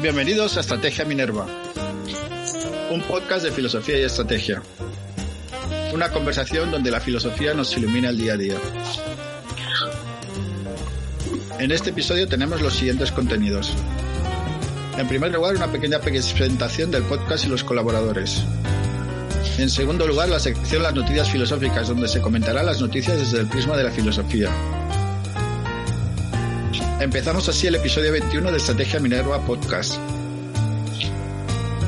Bienvenidos a Estrategia Minerva, un podcast de filosofía y estrategia. Una conversación donde la filosofía nos ilumina el día a día. En este episodio tenemos los siguientes contenidos. En primer lugar, una pequeña presentación del podcast y los colaboradores. En segundo lugar, la sección Las noticias filosóficas, donde se comentarán las noticias desde el prisma de la filosofía. Empezamos así el episodio 21 de Estrategia Minerva Podcast.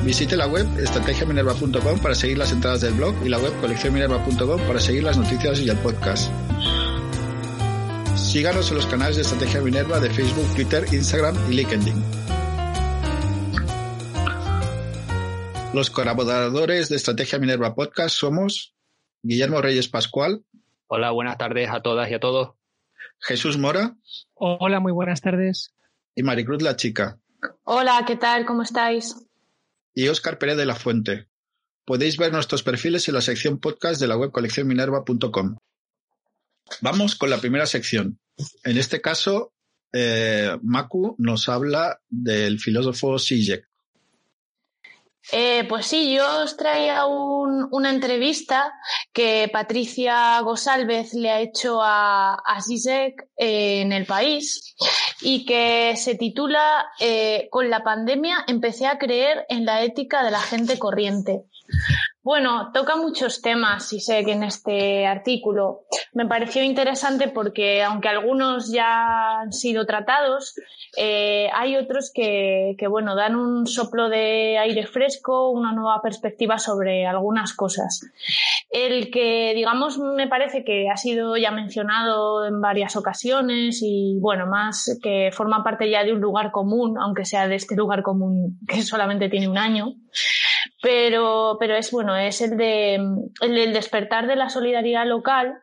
Visite la web estrategiaminerva.com para seguir las entradas del blog y la web coleccionminerva.com para seguir las noticias y el podcast. Síganos en los canales de Estrategia Minerva de Facebook, Twitter, Instagram y LinkedIn. Los colaboradores de Estrategia Minerva Podcast somos Guillermo Reyes Pascual. Hola, buenas tardes a todas y a todos. Jesús Mora. Hola, muy buenas tardes. Y Maricruz La Chica. Hola, ¿qué tal? ¿Cómo estáis? Y Óscar Pérez de la Fuente. Podéis ver nuestros perfiles en la sección podcast de la web coleccionminerva.com. Vamos con la primera sección. En este caso, eh, Maku nos habla del filósofo Zizek. Eh, pues sí, yo os traía un, una entrevista que Patricia Gosálvez le ha hecho a, a Zizek en el país y que se titula eh, Con la pandemia empecé a creer en la ética de la gente corriente. Bueno, toca muchos temas, y sé que en este artículo. Me pareció interesante porque, aunque algunos ya han sido tratados, eh, hay otros que, que, bueno, dan un soplo de aire fresco, una nueva perspectiva sobre algunas cosas. El que, digamos, me parece que ha sido ya mencionado en varias ocasiones y, bueno, más que forma parte ya de un lugar común, aunque sea de este lugar común que solamente tiene un año pero, pero es bueno, es el de el despertar de la solidaridad local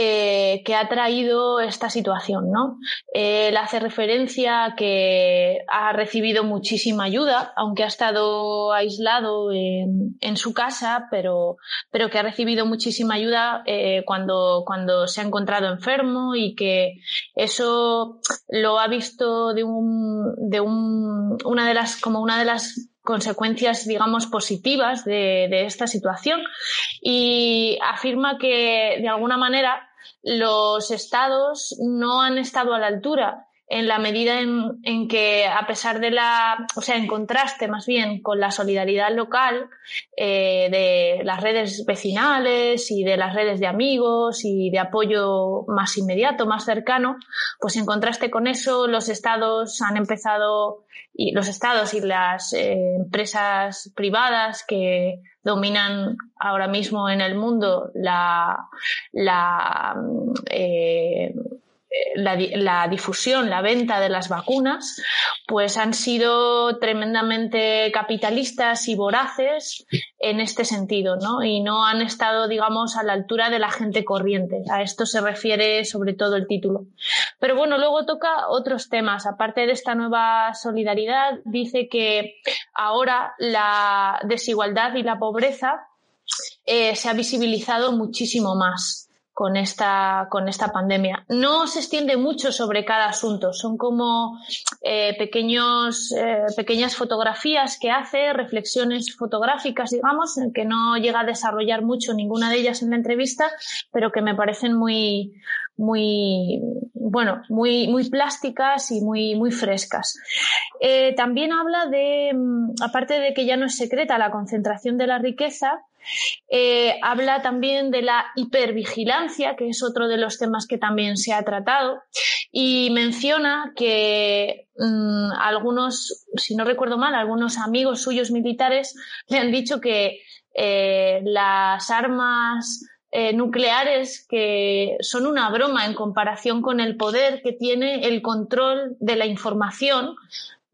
eh, que ha traído esta situación, ¿no? Él hace referencia a que ha recibido muchísima ayuda, aunque ha estado aislado en, en su casa, pero, pero que ha recibido muchísima ayuda eh, cuando, cuando se ha encontrado enfermo y que eso lo ha visto de un, de un, una de las, como una de las consecuencias, digamos, positivas de, esta situación y afirma que, de alguna manera, los estados no han estado a la altura en la medida en, en, que, a pesar de la, o sea, en contraste más bien con la solidaridad local eh, de las redes vecinales y de las redes de amigos y de apoyo más inmediato, más cercano, pues en contraste con eso, los estados han empezado, y los estados y las eh, empresas privadas que dominan ahora mismo en el mundo la, la eh, la, la, difusión, la venta de las vacunas, pues han sido tremendamente capitalistas y voraces en este sentido, ¿no? Y no han estado, digamos, a la altura de la gente corriente. A esto se refiere sobre todo el título. Pero bueno, luego toca otros temas. Aparte de esta nueva solidaridad, dice que ahora la desigualdad y la pobreza eh, se ha visibilizado muchísimo más con esta, con esta pandemia. No se extiende mucho sobre cada asunto, son como eh, pequeños, eh, pequeñas fotografías que hace, reflexiones fotográficas, digamos, que no llega a desarrollar mucho ninguna de ellas en la entrevista, pero que me parecen muy, muy, bueno, muy, muy plásticas y muy, muy frescas. Eh, también habla de, mm, aparte de que ya no es secreta la concentración de la riqueza, eh, habla también de la hipervigilancia, que es otro de los temas que también se ha tratado, y menciona que mmm, algunos, si no recuerdo mal, algunos amigos suyos militares le han dicho que eh, las armas eh, nucleares que son una broma en comparación con el poder que tiene el control de la información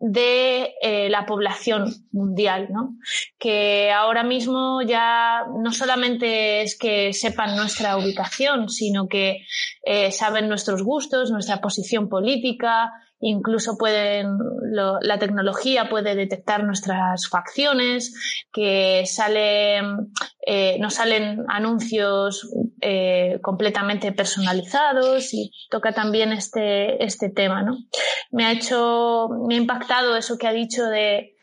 de eh, la población mundial, ¿no? que ahora mismo ya no solamente es que sepan nuestra ubicación, sino que eh, saben nuestros gustos, nuestra posición política, incluso pueden, la tecnología puede detectar nuestras facciones, que salen, eh, salen anuncios eh, completamente personalizados y toca también este, este tema, ¿no? Me ha hecho, me ha impactado eso que ha dicho de,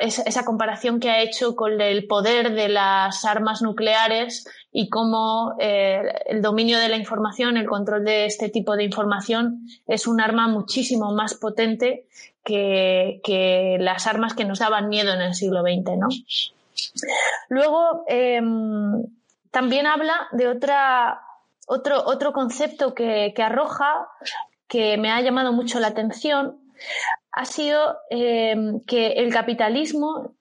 esa comparación que ha hecho con el poder de las armas nucleares y cómo eh, el dominio de la información, el control de este tipo de información es un arma muchísimo más potente que, que las armas que nos daban miedo en el siglo XX, ¿no? Luego, em, también habla de otra, otro, otro concepto que, que, arroja, que me ha llamado mucho la atención, ha sido em, que el capitalismo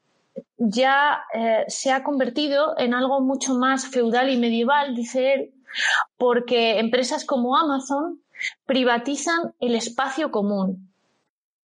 ya eh, se ha convertido en algo mucho más feudal y medieval, dice él, porque empresas como Amazon privatizan el espacio común.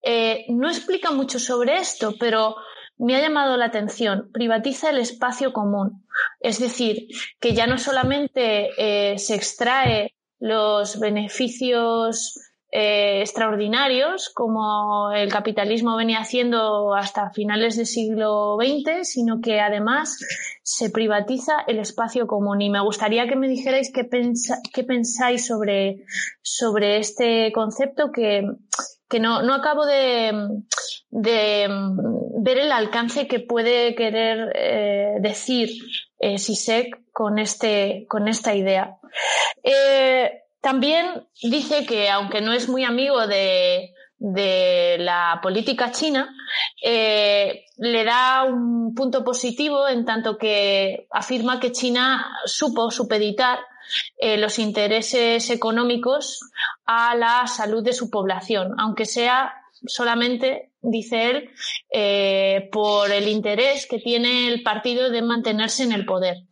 Eh, no explica mucho sobre esto, pero me ha llamado la atención. Privatiza el espacio común. Es decir, que ya no solamente eh, se extrae los beneficios eh, extraordinarios como el capitalismo venía haciendo hasta finales del siglo XX, sino que además se privatiza el espacio común. Y me gustaría que me dijerais qué, pensáis sobre, sobre este concepto que, que no, no acabo de, de, ver el alcance que puede querer eh, decir eh, SISEC con, este, con esta idea. Eh, también dice que, aunque no es muy amigo de, la política china, eh, le da un punto positivo en tanto que afirma que China supo supeditar los intereses económicos a la salud de su población, aunque sea solamente, dice él, eh, por el interés que tiene el partido de mantenerse en el poder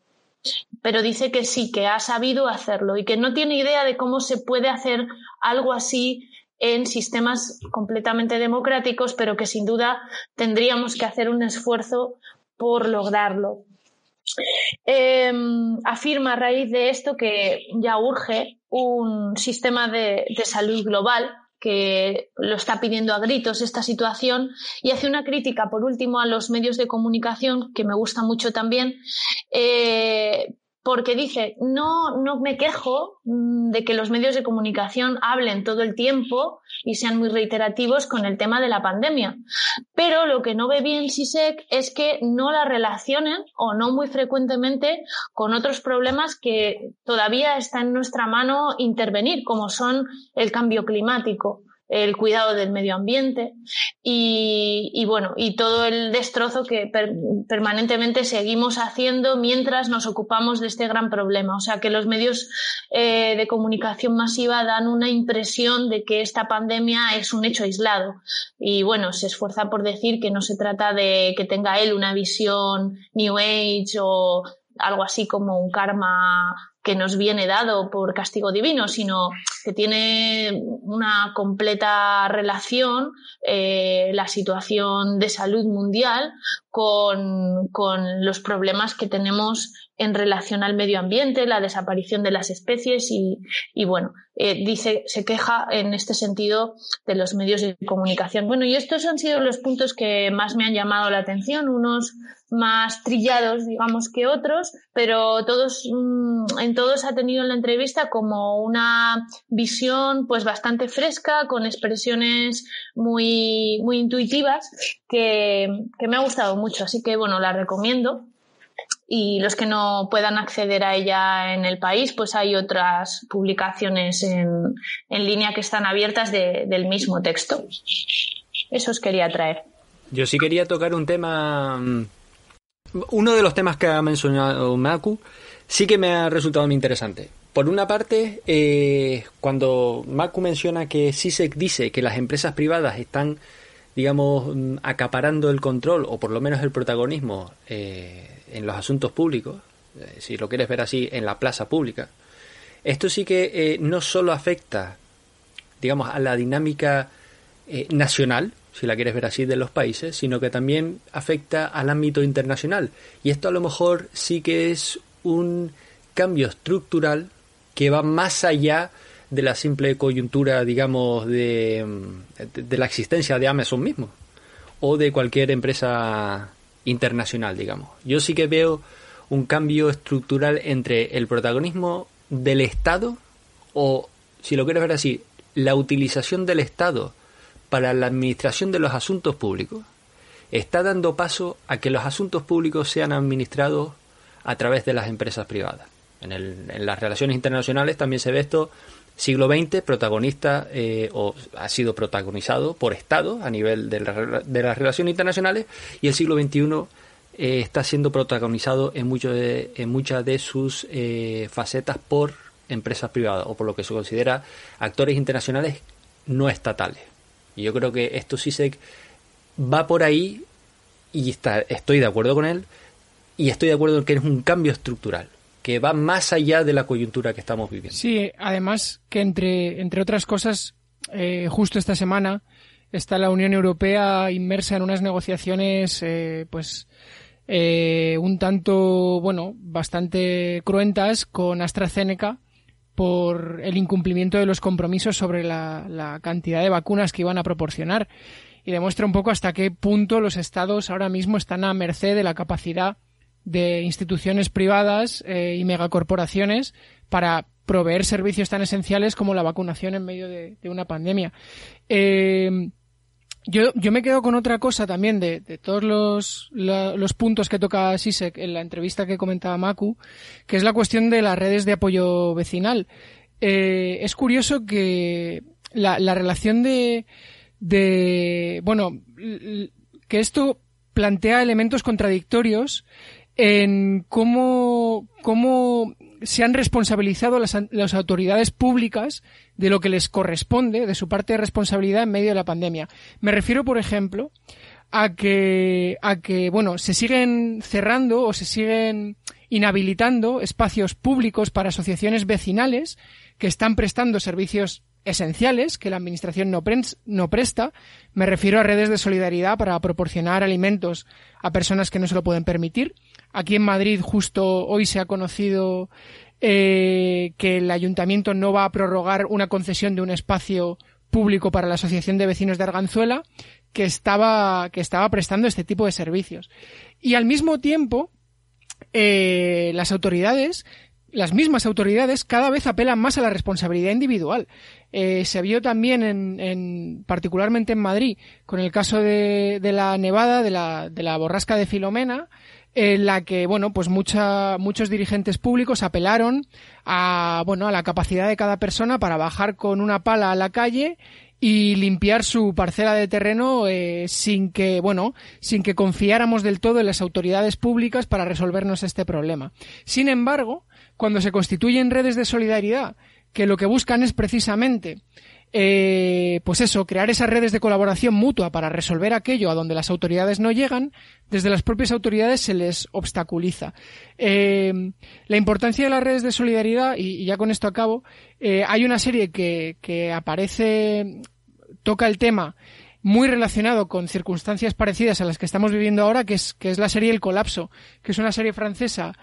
pero dice que sí, que ha sabido hacerlo y que no tiene idea de cómo se puede hacer algo así en sistemas completamente democráticos, pero que sin duda tendríamos que hacer un esfuerzo por lograrlo. Em, afirma a raíz de esto que ya urge un sistema de salud global que lo está pidiendo a gritos esta situación y hace una crítica, por último, a los medios de comunicación, que me gusta mucho también, eh, porque dice, no, no me quejo mm, de que los medios de comunicación hablen todo el tiempo y sean muy reiterativos con el tema de la pandemia. Pero lo que no ve bien SISEC es que no la relacionen o no muy frecuentemente con otros problemas que todavía está en nuestra mano intervenir, como son el cambio climático el cuidado del medio ambiente y, bueno, y todo el destrozo que permanentemente seguimos haciendo mientras nos ocupamos de este gran problema. O sea que los medios eh, de comunicación masiva dan una impresión de que esta pandemia es un hecho aislado y bueno, se esfuerza por decir que no se trata de que tenga él una visión New Age o algo así como un karma que nos viene dado por castigo divino, sino que tiene una completa relación eh, la situación de salud mundial con, con, los problemas que tenemos en relación al medio ambiente, la desaparición de las especies y, y bueno, eh, dice, se queja en este sentido de los medios de comunicación. Bueno, y estos han sido los puntos que más me han llamado la atención, unos más trillados, digamos, que otros, pero todos, mm, en todos ha tenido en la entrevista como una visión pues bastante fresca, con expresiones muy, muy intuitivas, que, que me ha gustado mucho. Así que bueno, la recomiendo y los que no puedan acceder a ella en el país, pues hay otras publicaciones en, en línea que están abiertas del mismo texto. Eso os quería traer. Yo sí quería tocar un tema, mm, uno de los temas que ha mencionado Maku, sí que me ha resultado muy interesante. Por una parte, eh, cuando Maku menciona que SISEC dice que las empresas privadas están, digamos, acaparando el control o por lo menos el protagonismo eh, en los asuntos públicos, eh, si lo quieres ver así, en la plaza pública, esto sí que eh, no solo afecta, digamos, a la dinámica eh, nacional, si la quieres ver así, de los países, sino que también afecta al ámbito internacional. Y esto a lo mejor sí que es un cambio estructural que va más allá de la simple coyuntura, digamos, de, de, la existencia de Amazon mismo o de cualquier empresa internacional, digamos. Yo sí que veo un cambio estructural entre el protagonismo del Estado o, si lo quieres ver así, la utilización del Estado para la administración de los asuntos públicos está dando paso a que los asuntos públicos sean administrados a través de las empresas privadas. En, en las relaciones internacionales también se ve esto siglo XX protagonista eh, o ha sido protagonizado por Estado a nivel de, de las relaciones internacionales y el siglo XXI eh, está siendo protagonizado en, de, en muchas de sus eh, facetas por empresas privadas o por lo que se considera actores internacionales no estatales. Y yo creo que esto sí se va por ahí y está, estoy de acuerdo con él y estoy de acuerdo en que es un cambio estructural que va más allá de la coyuntura que estamos viviendo. Sí, además que entre, entre otras cosas, eh, justo esta semana está la Unión Europea inmersa en unas negociaciones, eh, pues, eh, un tanto, bueno, bastante cruentas con AstraZeneca por el incumplimiento de los compromisos sobre la, la cantidad de vacunas que iban a proporcionar y demuestra un poco hasta qué punto los estados ahora mismo están a merced de la capacidad de instituciones privadas eh, y megacorporaciones para proveer servicios tan esenciales como la vacunación en medio de, una pandemia. Eh, yo, yo me quedo con otra cosa también de, de todos los, los puntos que toca Sisek en la entrevista que comentaba Maku, que es la cuestión de las redes de apoyo vecinal. Eh, es curioso que la, la relación de, de, bueno, que esto plantea elementos contradictorios en cómo, cómo se han responsabilizado las, las, autoridades públicas de lo que les corresponde, de su parte de responsabilidad en medio de la pandemia. Me refiero, por ejemplo, a que, a que, bueno, se siguen cerrando o se siguen inhabilitando espacios públicos para asociaciones vecinales que están prestando servicios esenciales que la Administración no, no, presta. Me refiero a redes de solidaridad para proporcionar alimentos a personas que no se lo pueden permitir. Aquí en Madrid justo hoy se ha conocido eh, que el ayuntamiento no va a prorrogar una concesión de un espacio público para la Asociación de Vecinos de Arganzuela que estaba, que estaba prestando este tipo de servicios. Y al mismo tiempo, eh, las autoridades las mismas autoridades cada vez apelan más a la responsabilidad individual. Eh, se vio también en, en, particularmente en Madrid, con el caso de, de la nevada, de la, de la borrasca de Filomena, en la que, bueno, pues mucha, muchos dirigentes públicos apelaron a, bueno, a la capacidad de cada persona para bajar con una pala a la calle y limpiar su parcela de terreno eh, sin que, bueno, sin que confiáramos del todo en las autoridades públicas para resolvernos este problema. Sin embargo, cuando se constituyen redes de solidaridad, que lo que buscan es precisamente eh, pues eso, crear esas redes de colaboración mutua para resolver aquello a donde las autoridades no llegan, desde las propias autoridades se les obstaculiza. Eh, la importancia de las redes de solidaridad, y, ya con esto acabo, eh, hay una serie que, que aparece, toca el tema muy relacionado con circunstancias parecidas a las que estamos viviendo ahora, que es, que es la serie El Colapso, que es una serie francesa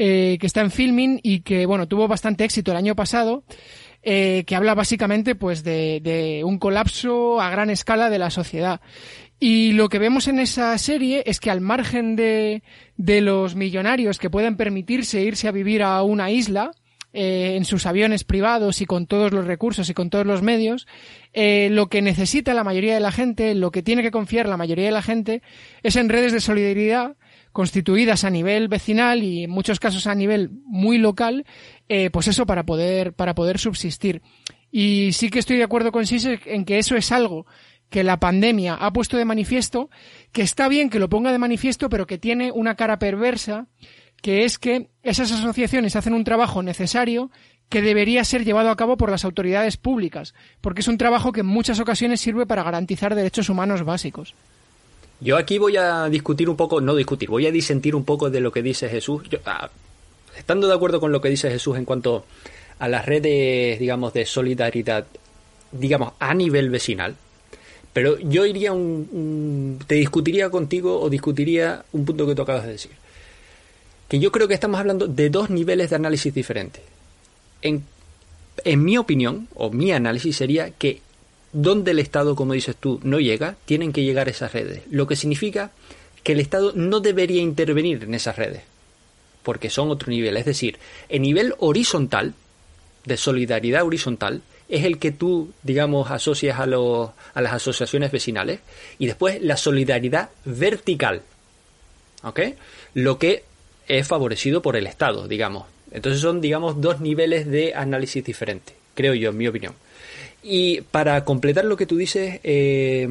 eh, que está en filming y que, bueno, tuvo bastante éxito el año pasado eh, que habla básicamente pues de, de un colapso a gran escala de la sociedad. Y lo que vemos en esa serie es que al margen de, de los millonarios que pueden permitirse irse a vivir a una isla, eh, en sus aviones privados y con todos los recursos y con todos los medios, eh, lo que necesita la mayoría de la gente, lo que tiene que confiar la mayoría de la gente, es en redes de solidaridad constituidas a nivel vecinal y en muchos casos a nivel muy local, eh, pues eso para poder, para poder subsistir. Y sí que estoy de acuerdo con Sisek en que eso es algo que la pandemia ha puesto de manifiesto, que está bien que lo ponga de manifiesto, pero que tiene una cara perversa, que es que esas asociaciones hacen un trabajo necesario que debería ser llevado a cabo por las autoridades públicas, porque es un trabajo que en muchas ocasiones sirve para garantizar derechos humanos básicos. Yo aquí voy a discutir un poco, no discutir, voy a disentir un poco de lo que dice Jesús. Ah, estando de acuerdo con lo que dice Jesús en cuanto a las redes, digamos, de solidaridad, digamos, a nivel vecinal, pero yo iría un, te discutiría contigo o discutiría un punto que tú acabas de decir. Que yo creo que estamos hablando de dos niveles de análisis diferentes. En, en mi opinión, o mi análisis sería que donde el Estado, como dices tú, no llega, tienen que llegar esas redes. Lo que significa que el Estado no debería intervenir en esas redes, porque son otro nivel. Es decir, el nivel horizontal, de solidaridad horizontal, es el que tú, digamos, asocias a, los, a las asociaciones vecinales, y después la solidaridad vertical, ¿ok? Lo que es favorecido por el Estado, digamos. Entonces son, digamos, dos niveles de análisis diferentes, creo yo, en mi opinión. Y para completar lo que tú dices, eh,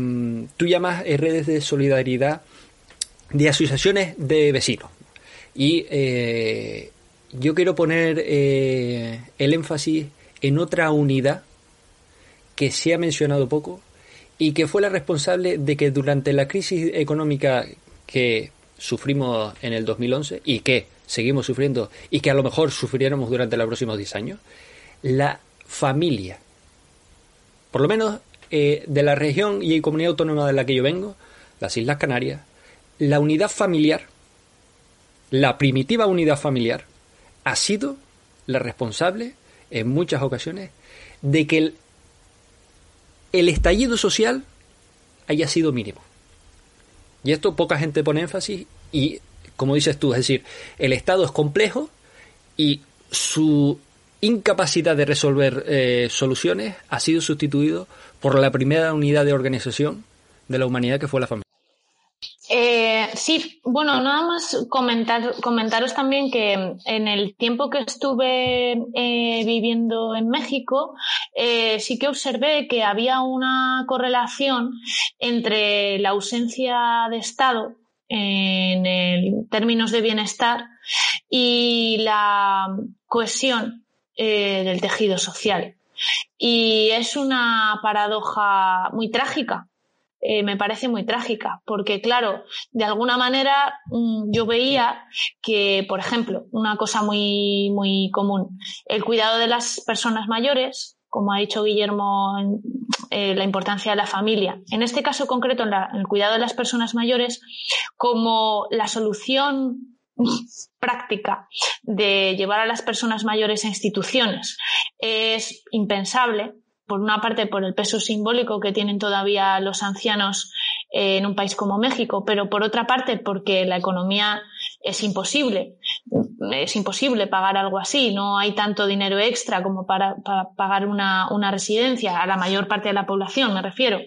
tú llamas redes de solidaridad de asociaciones de vecinos. Y eh, yo quiero poner eh, el énfasis en otra unidad que se ha mencionado poco y que fue la responsable de que durante la crisis económica que sufrimos en el 2011 y que seguimos sufriendo y que a lo mejor sufriéramos durante los próximos 10 años, la familia, por lo menos eh, de la región y comunidad autónoma de la que yo vengo, las Islas Canarias, la unidad familiar, la primitiva unidad familiar, ha sido la responsable, en muchas ocasiones, de que el, el estallido social haya sido mínimo. Y esto poca gente pone énfasis y, como dices tú, es decir, el Estado es complejo y su incapacidad de resolver eh, soluciones ha sido sustituido por la primera unidad de organización de la humanidad que fue la familia. Eh, sí, bueno, nada más comentar, comentaros también que en el tiempo que estuve eh, viviendo en México, eh, sí que observé que había una correlación entre la ausencia de Estado en términos de bienestar y la cohesión del tejido social. Y es una paradoja muy trágica, eh, me parece muy trágica, porque claro, de alguna manera mm, yo veía que, por ejemplo, una cosa muy, muy común, el cuidado de las personas mayores, como ha dicho Guillermo, eh, la importancia de la familia. En este caso concreto, en, el cuidado de las personas mayores, como la solución práctica de llevar a las personas mayores a instituciones es impensable por una parte por el peso simbólico que tienen todavía los ancianos eh, en un país como México, pero por otra parte porque la economía es imposible. Es imposible pagar algo así. No hay tanto dinero extra como para, pagar una, residencia a la mayor parte de la población, me refiero.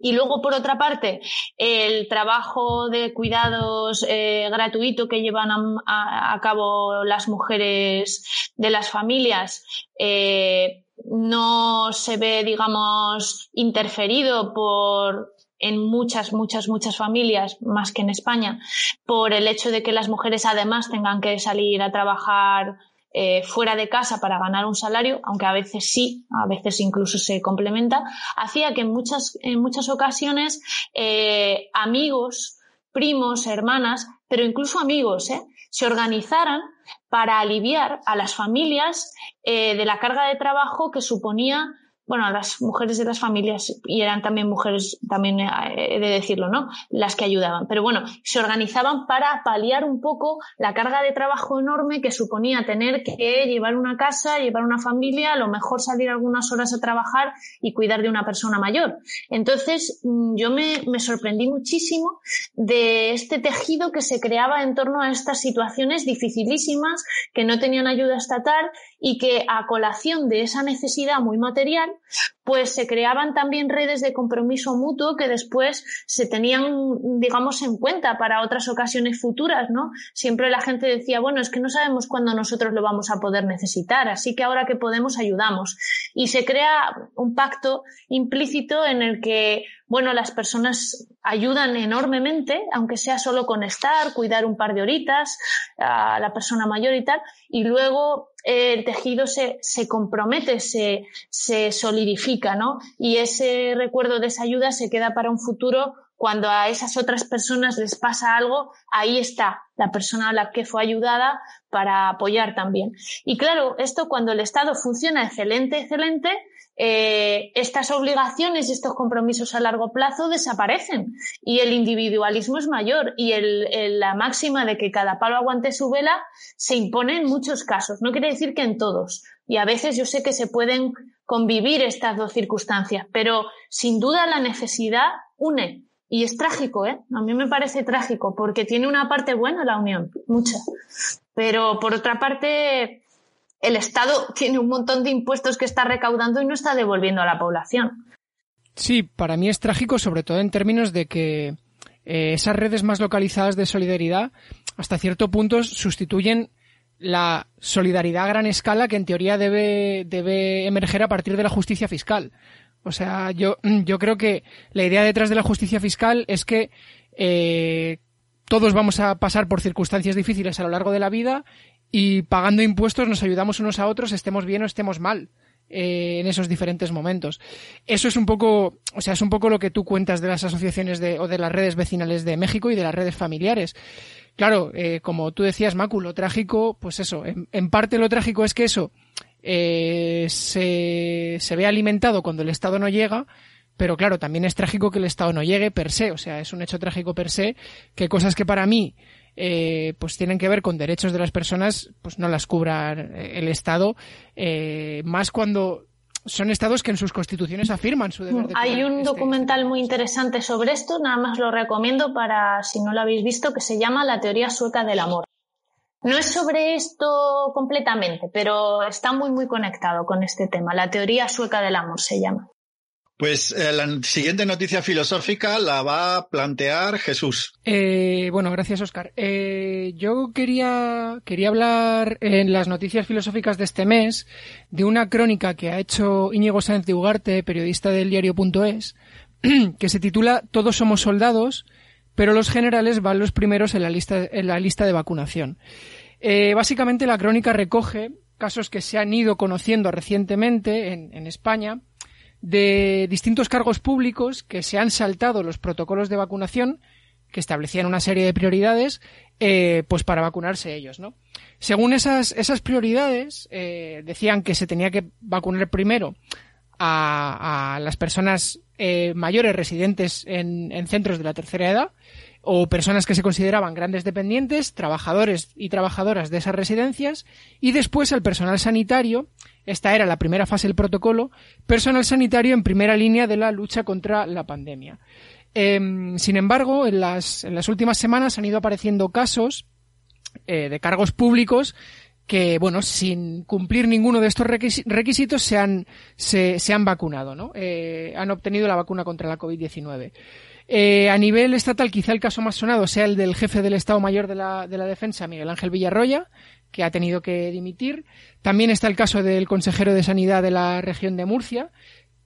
Y luego, por otra parte, el trabajo de cuidados eh, gratuito que llevan a, cabo las mujeres de las familias, eh, no se ve, digamos, interferido por en muchas, muchas, muchas familias, más que en España, por el hecho de que las mujeres además tengan que salir a trabajar eh, fuera de casa para ganar un salario, aunque a veces sí, a veces incluso se complementa, hacía que en muchas, en muchas ocasiones eh, amigos, primos, hermanas, pero incluso amigos, ¿eh? Se organizaran para aliviar a las familias eh, de la carga de trabajo que suponía bueno, a las mujeres de las familias, y eran también mujeres, también eh, he de decirlo, ¿no? Las que ayudaban. Pero bueno, se organizaban para paliar un poco la carga de trabajo enorme que suponía tener que llevar una casa, llevar una familia, a lo mejor salir algunas horas a trabajar y cuidar de una persona mayor. Entonces, mm, yo me, me sorprendí muchísimo de este tejido que se creaba en torno a estas situaciones dificilísimas que no tenían ayuda estatal y que a colación de esa necesidad muy material, pues se creaban también redes de compromiso mutuo que después se tenían, digamos, en cuenta para otras ocasiones futuras, ¿no? Siempre la gente decía, bueno, es que no sabemos cuándo nosotros lo vamos a poder necesitar, así que ahora que podemos ayudamos. Y se crea un pacto implícito en el que bueno, las personas ayudan enormemente, aunque sea solo con estar, cuidar un par de horitas a la persona mayor y tal, y luego el tejido se, se compromete, se, se solidifica, ¿no? Y ese recuerdo de esa ayuda se queda para un futuro cuando a esas otras personas les pasa algo, ahí está la persona a la que fue ayudada para apoyar también. Y claro, esto cuando el Estado funciona excelente, excelente, eh, estas obligaciones y estos compromisos a largo plazo desaparecen y el individualismo es mayor y la máxima de que cada palo aguante su vela se impone en muchos casos. No quiere decir que en todos. Y a veces yo sé que se pueden convivir estas dos circunstancias, pero sin duda la necesidad une y es trágico, ¿eh? A mí me parece trágico porque tiene una parte buena la Unión, mucha. Pero por otra parte, el Estado tiene un montón de impuestos que está recaudando y no está devolviendo a la población. Sí, para mí es trágico, sobre todo en términos de que eh, esas redes más localizadas de solidaridad, hasta cierto punto, sustituyen la solidaridad a gran escala que en teoría debe, debe emerger a partir de la justicia fiscal. O sea, yo, yo creo que la idea detrás de la justicia fiscal es que eh, todos vamos a pasar por circunstancias difíciles a lo largo de la vida y pagando impuestos nos ayudamos unos a otros, estemos bien o estemos mal. Eh, en esos diferentes momentos. Eso es un poco, o sea, es un poco lo que tú cuentas de las asociaciones de, o de las redes vecinales de México y de las redes familiares. Claro, eh, como tú decías, Macu, lo trágico, pues eso, en parte lo trágico es que eso eh, se, se ve alimentado cuando el Estado no llega, pero claro, también es trágico que el Estado no llegue per se, o sea, es un hecho trágico per se que cosas que para mí eh, pues tienen que ver con derechos de las personas, pues no las cubra el Estado, eh, más cuando son estados que en sus constituciones afirman su deber de Hay un este documental muy interesante sobre esto, nada más lo recomiendo para si no lo habéis visto, que se llama La teoría sueca del amor. No es sobre esto completamente, pero está muy, muy conectado con este tema. La teoría sueca del amor se llama. Pues eh, la siguiente noticia filosófica la va a plantear Jesús. Eh, bueno, gracias, Oscar. Eh, yo quería, quería hablar en las noticias filosóficas de este mes de una crónica que ha hecho Íñigo Sáenz de Ugarte, periodista del diario.es, que se titula Todos somos soldados, pero los generales van los primeros en la lista, en la lista de vacunación. Eh, básicamente la crónica recoge casos que se han ido conociendo recientemente en, España de distintos cargos públicos que se han saltado los protocolos de vacunación que establecían una serie de prioridades eh, pues para vacunarse ellos no según esas esas prioridades eh, decían que se tenía que vacunar primero a, las personas eh, mayores residentes en, en, centros de la tercera edad o personas que se consideraban grandes dependientes, trabajadores y trabajadoras de esas residencias y después el personal sanitario, esta era la primera fase del protocolo, personal sanitario en primera línea de la lucha contra la pandemia. Eh, sin embargo, en las, en las últimas semanas han ido apareciendo casos eh, de cargos públicos que, bueno, sin cumplir ninguno de estos requisitos se han, se, se han vacunado, ¿no? Eh, han obtenido la vacuna contra la COVID-19. Eh, a nivel estatal, quizá el caso más sonado sea el del jefe del Estado Mayor de la, de la Defensa, Miguel Ángel Villarroya, que ha tenido que dimitir. También está el caso del consejero de Sanidad de la región de Murcia,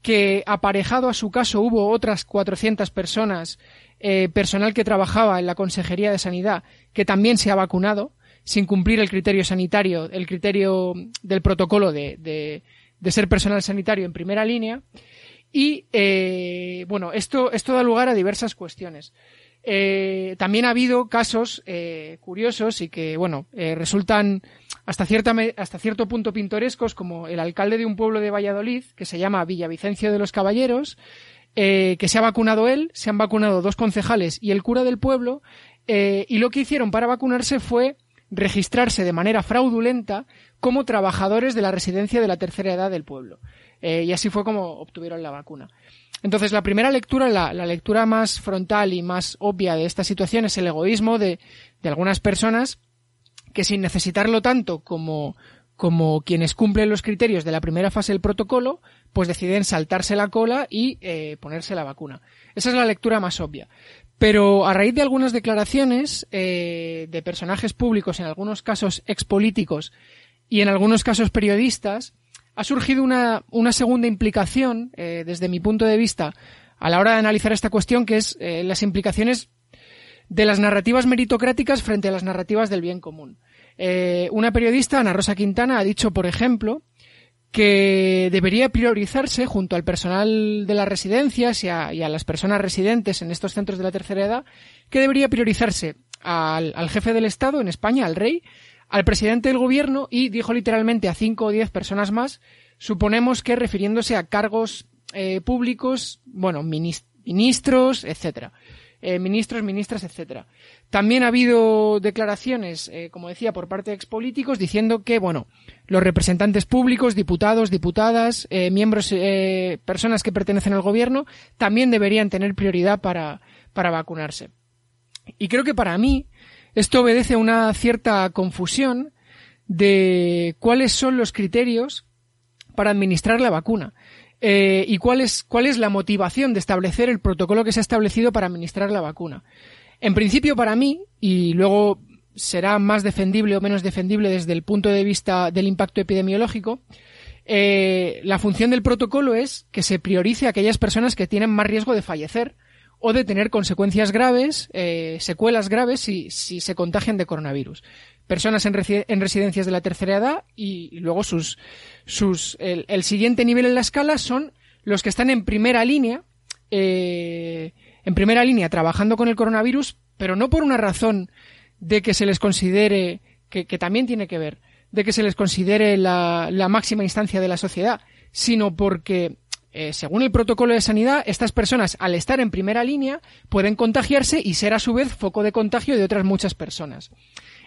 que aparejado a su caso hubo otras 400 personas, eh, personal que trabajaba en la Consejería de Sanidad, que también se ha vacunado sin cumplir el criterio sanitario, el criterio del protocolo de, de, de ser personal sanitario en primera línea. Y, eh, bueno, esto, esto da lugar a diversas cuestiones. Eh, también ha habido casos eh, curiosos y que, bueno, eh, resultan hasta, cierta, hasta cierto punto pintorescos, como el alcalde de un pueblo de Valladolid, que se llama Villavicencio de los Caballeros, eh, que se ha vacunado él, se han vacunado dos concejales y el cura del pueblo, eh, y lo que hicieron para vacunarse fue registrarse de manera fraudulenta como trabajadores de la residencia de la tercera edad del pueblo. Eh, y así fue como obtuvieron la vacuna. Entonces, la primera lectura, la, la, lectura más frontal y más obvia de esta situación es el egoísmo de, de algunas personas que sin necesitarlo tanto como, como quienes cumplen los criterios de la primera fase del protocolo, pues deciden saltarse la cola y eh, ponerse la vacuna. Esa es la lectura más obvia. Pero a raíz de algunas declaraciones eh, de personajes públicos, en algunos casos expolíticos y en algunos casos periodistas, ha surgido una, una segunda implicación, eh, desde mi punto de vista, a la hora de analizar esta cuestión, que es eh, las implicaciones de las narrativas meritocráticas frente a las narrativas del bien común. Eh, una periodista, Ana Rosa Quintana, ha dicho, por ejemplo, que debería priorizarse junto al personal de las residencias y a, las personas residentes en estos centros de la tercera edad, que debería priorizarse al, jefe del Estado en España, al rey, al presidente del gobierno y dijo literalmente a cinco o diez personas más, suponemos que refiriéndose a cargos eh, públicos, bueno, ministros, etcétera. Eh, ministros, ministras, etcétera. También ha habido declaraciones, eh, como decía, por parte de expolíticos diciendo que, bueno, los representantes públicos, diputados, diputadas, eh, miembros, personas que pertenecen al gobierno, también deberían tener prioridad para, para vacunarse. Y creo que para mí esto obedece a una cierta confusión de cuáles son los criterios para administrar la vacuna. Eh, y cuál es, cuál es la motivación de establecer el protocolo que se ha establecido para administrar la vacuna. En principio, para mí, y luego será más defendible o menos defendible desde el punto de vista del impacto epidemiológico, eh, la función del protocolo es que se priorice a aquellas personas que tienen más riesgo de fallecer o de tener consecuencias graves, eh, secuelas graves si, se contagian de coronavirus. Personas en, residencias de la tercera edad y luego sus, sus, el, siguiente nivel en la escala son los que están en primera línea, eh, en primera línea trabajando con el coronavirus, pero no por una razón de que se les considere, que, también tiene que ver, de que se les considere la máxima instancia de la sociedad, sino porque eh, según el protocolo de sanidad, estas personas, al estar en primera línea, pueden contagiarse y ser a su vez foco de contagio de otras muchas personas.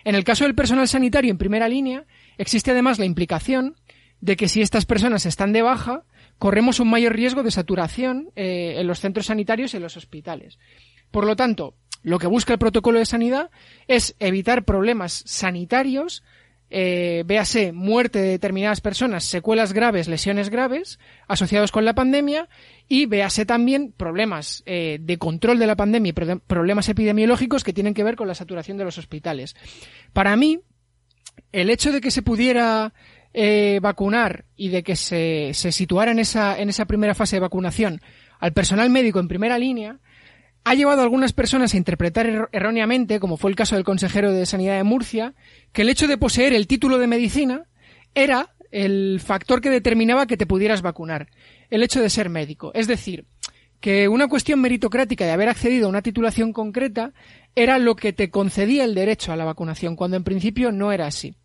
En el caso del personal sanitario en primera línea, existe además la implicación de que si estas personas están de baja, corremos un mayor riesgo de saturación eh, en los centros sanitarios y en los hospitales. Por lo tanto, lo que busca el protocolo de sanidad es evitar problemas sanitarios eh, véase muerte de determinadas personas, secuelas graves, lesiones graves asociados con la pandemia y véase también problemas eh, de control de la pandemia y problemas epidemiológicos que tienen que ver con la saturación de los hospitales. Para mí, el hecho de que se pudiera eh, vacunar y de que se, se situara en esa, en esa primera fase de vacunación al personal médico en primera línea ha llevado a algunas personas a interpretar er-, erróneamente, como fue el caso del consejero de Sanidad de Murcia, que el hecho de poseer el título de medicina era el factor que determinaba que te pudieras vacunar, el hecho de ser médico. Es decir, que una cuestión meritocrática de haber accedido a una titulación concreta era lo que te concedía el derecho a la vacunación, cuando en principio no era así.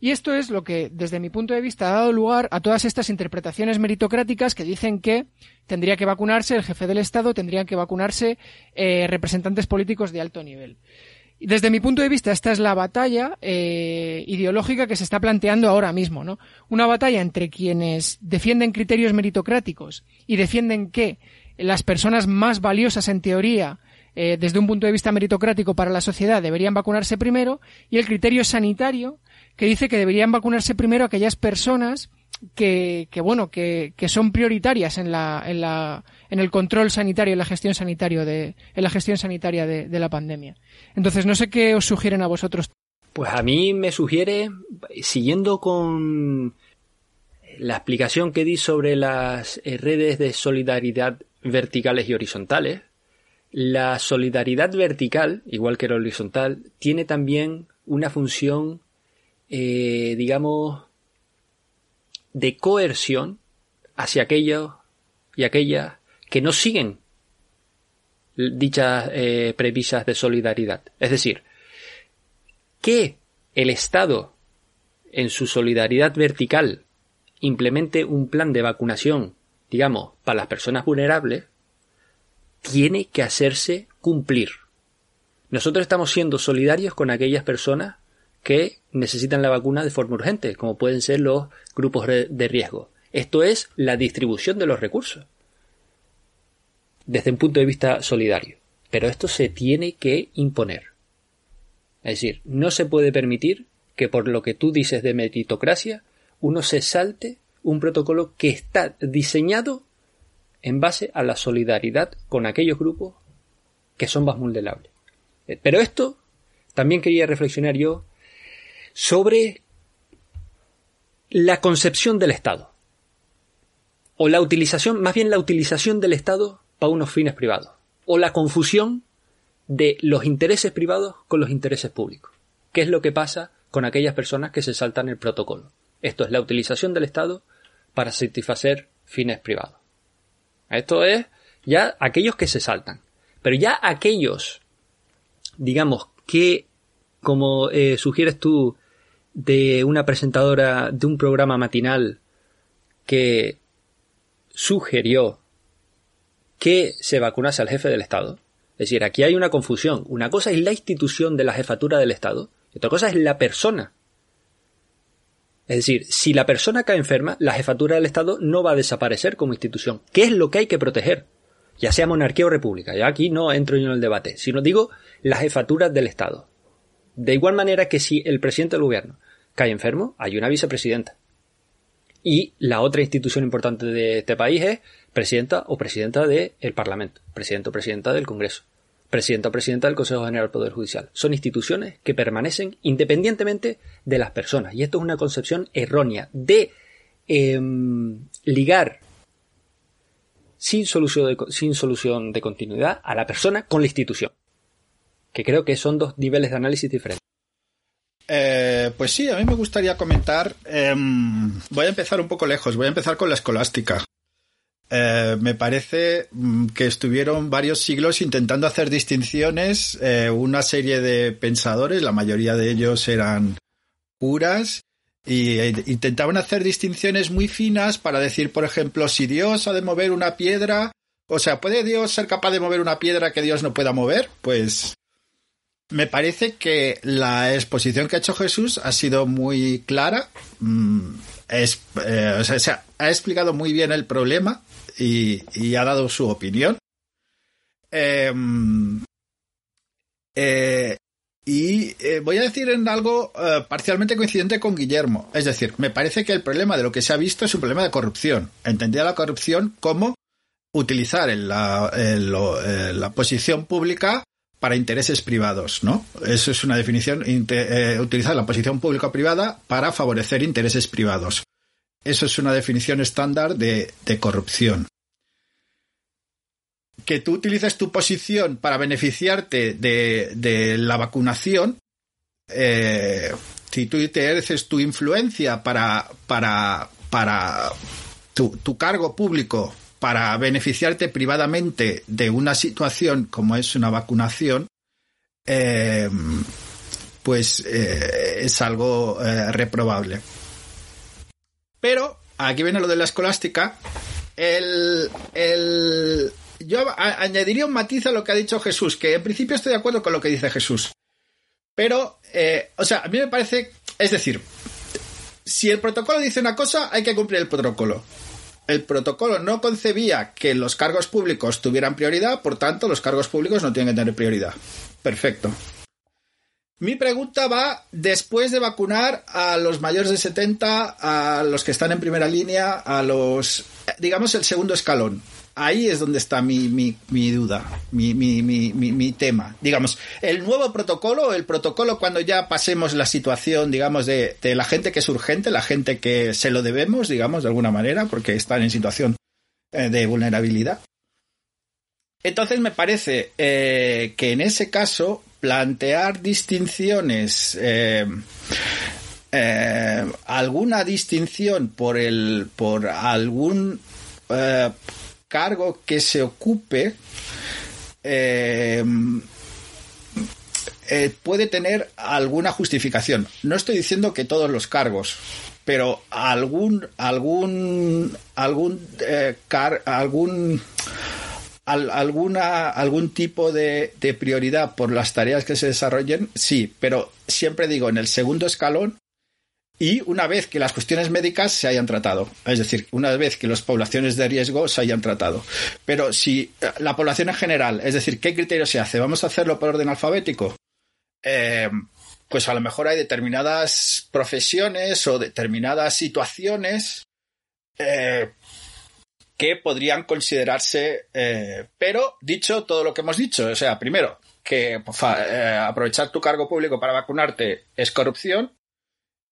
Y esto es lo que, desde mi punto de vista, ha dado lugar a todas estas interpretaciones meritocráticas que dicen que tendría que vacunarse el jefe del Estado, tendrían que vacunarse eh, representantes políticos de alto nivel. Desde mi punto de vista, esta es la batalla eh, ideológica que se está planteando ahora mismo, ¿no? Una batalla entre quienes defienden criterios meritocráticos y defienden que las personas más valiosas en teoría eh, desde un punto de vista meritocrático para la sociedad deberían vacunarse primero y el criterio sanitario que dice que deberían vacunarse primero aquellas personas que, bueno, que, que, son prioritarias en la, en la, en el control sanitario, en la gestión sanitario de, en la gestión sanitaria de, de la pandemia. Entonces, no sé qué os sugieren a vosotros. Pues a mí me sugiere, siguiendo con la explicación que di sobre las redes de solidaridad verticales y horizontales, la solidaridad vertical, igual que la horizontal, tiene también una función eh, digamos, de coerción hacia aquellos y aquellas que no siguen dichas eh, premisas de solidaridad. Es decir, que el Estado, en su solidaridad vertical, implemente un plan de vacunación, digamos, para las personas vulnerables, tiene que hacerse cumplir. Nosotros estamos siendo solidarios con aquellas personas que necesitan la vacuna de forma urgente, como pueden ser los grupos de riesgo. Esto es la distribución de los recursos desde un punto de vista solidario. Pero esto se tiene que imponer. Es decir, no se puede permitir que por lo que tú dices de meritocracia, uno se salte un protocolo que está diseñado en base a la solidaridad con aquellos grupos que son más vulnerables. Pero esto también quería reflexionar yo sobre la concepción del Estado. O la utilización, más bien la utilización del Estado para unos fines privados. O la confusión de los intereses privados con los intereses públicos. ¿Qué es lo que pasa con aquellas personas que se saltan el protocolo. Esto es la utilización del Estado para satisfacer fines privados. Esto es ya aquellos que se saltan. Pero ya aquellos, digamos, que, como eh, sugieres tú, de una presentadora de un programa matinal que sugirió que se vacunase al jefe del Estado. Es decir, aquí hay una confusión. Una cosa es la institución de la jefatura del Estado y otra cosa es la persona. Es decir, si la persona cae enferma, la jefatura del Estado no va a desaparecer como institución. ¿Qué es lo que hay que proteger? Ya sea monarquía o república. Ya aquí no entro yo en el debate, sino digo las jefaturas del Estado. De igual manera que si el presidente del gobierno cae enfermo, hay una vicepresidenta. Y la otra institución importante de este país es presidenta o presidenta del Parlamento, presidente o presidenta del Congreso, presidenta o presidenta del Consejo General del Poder Judicial. Son instituciones que permanecen independientemente de las personas. Y esto es una concepción errónea de em, ligar sin solución, sin solución de continuidad a la persona con la institución. Que creo que son dos niveles de análisis diferentes. Eh, pues sí, a mí me gustaría comentar. Em, voy a empezar un poco lejos, voy a empezar con la escolástica. Eh, me parece mm, que estuvieron varios siglos intentando hacer distinciones, eh, una serie de pensadores, la mayoría de ellos eran curas, y intentaban hacer distinciones muy finas para decir, por ejemplo, si Dios ha de mover una piedra, o sea, ¿puede Dios ser capaz de mover una piedra que Dios no pueda mover? Pues me parece que la exposición que ha hecho Jesús ha sido muy clara. Mm, eh, ha explicado muy bien el problema y, ha dado su opinión. Em, eh, y eh, voy a decir en algo parcialmente coincidente con Guillermo. Es decir, me parece que el problema de lo que se ha visto es un problema de corrupción. Entendía la corrupción como utilizar la posición pública para intereses privados, ¿no? Eso es una definición, eh, utilizar la posición público-privada para favorecer intereses privados. Eso es una definición estándar de, corrupción. Que tú utilices tu posición para beneficiarte de, la vacunación, eh, si tú ejerces tu influencia para, para, para tu cargo público para beneficiarte privadamente de una situación como es una vacunación, eh, pues eh, es algo eh, reprobable. Pero aquí viene lo de la escolástica. El, el, yo añadiría un matiz a lo que ha dicho Jesús, que en principio estoy de acuerdo con lo que dice Jesús. Pero, o sea, a mí me parece, es decir, si el protocolo dice una cosa, hay que cumplir el protocolo el protocolo no concebía que los cargos públicos tuvieran prioridad, por tanto, los cargos públicos no tienen que tener prioridad. Perfecto. Mi pregunta va después de vacunar a los mayores de 70, a los que están en primera línea, a los, digamos, el segundo escalón ahí es donde está mi, mi, duda, mi, mi, tema. Digamos, el nuevo protocolo, el protocolo cuando ya pasemos la situación, digamos, de, la gente que es urgente, la gente que se lo debemos, digamos, de alguna manera, porque están en situación eh, de vulnerabilidad. Entonces me parece eh, que en ese caso plantear distinciones, eh, alguna distinción por el, por algún cargo que se ocupe eh, eh, puede tener alguna justificación. No estoy diciendo que todos los cargos, pero algún algún algún eh, algún alguna, algún tipo de, prioridad por las tareas que se desarrollen, sí, pero siempre digo, en el segundo escalón y una vez que las cuestiones médicas se hayan tratado, es decir, una vez que las poblaciones de riesgo se hayan tratado. Pero si eh, la población en general, es decir, ¿qué criterio se hace? ¿Vamos a hacerlo por orden alfabético? Eh, pues a lo mejor hay determinadas profesiones o determinadas situaciones eh, que podrían considerarse, pero dicho todo lo que hemos dicho, o sea, primero, que aprovechar tu cargo público para vacunarte es corrupción,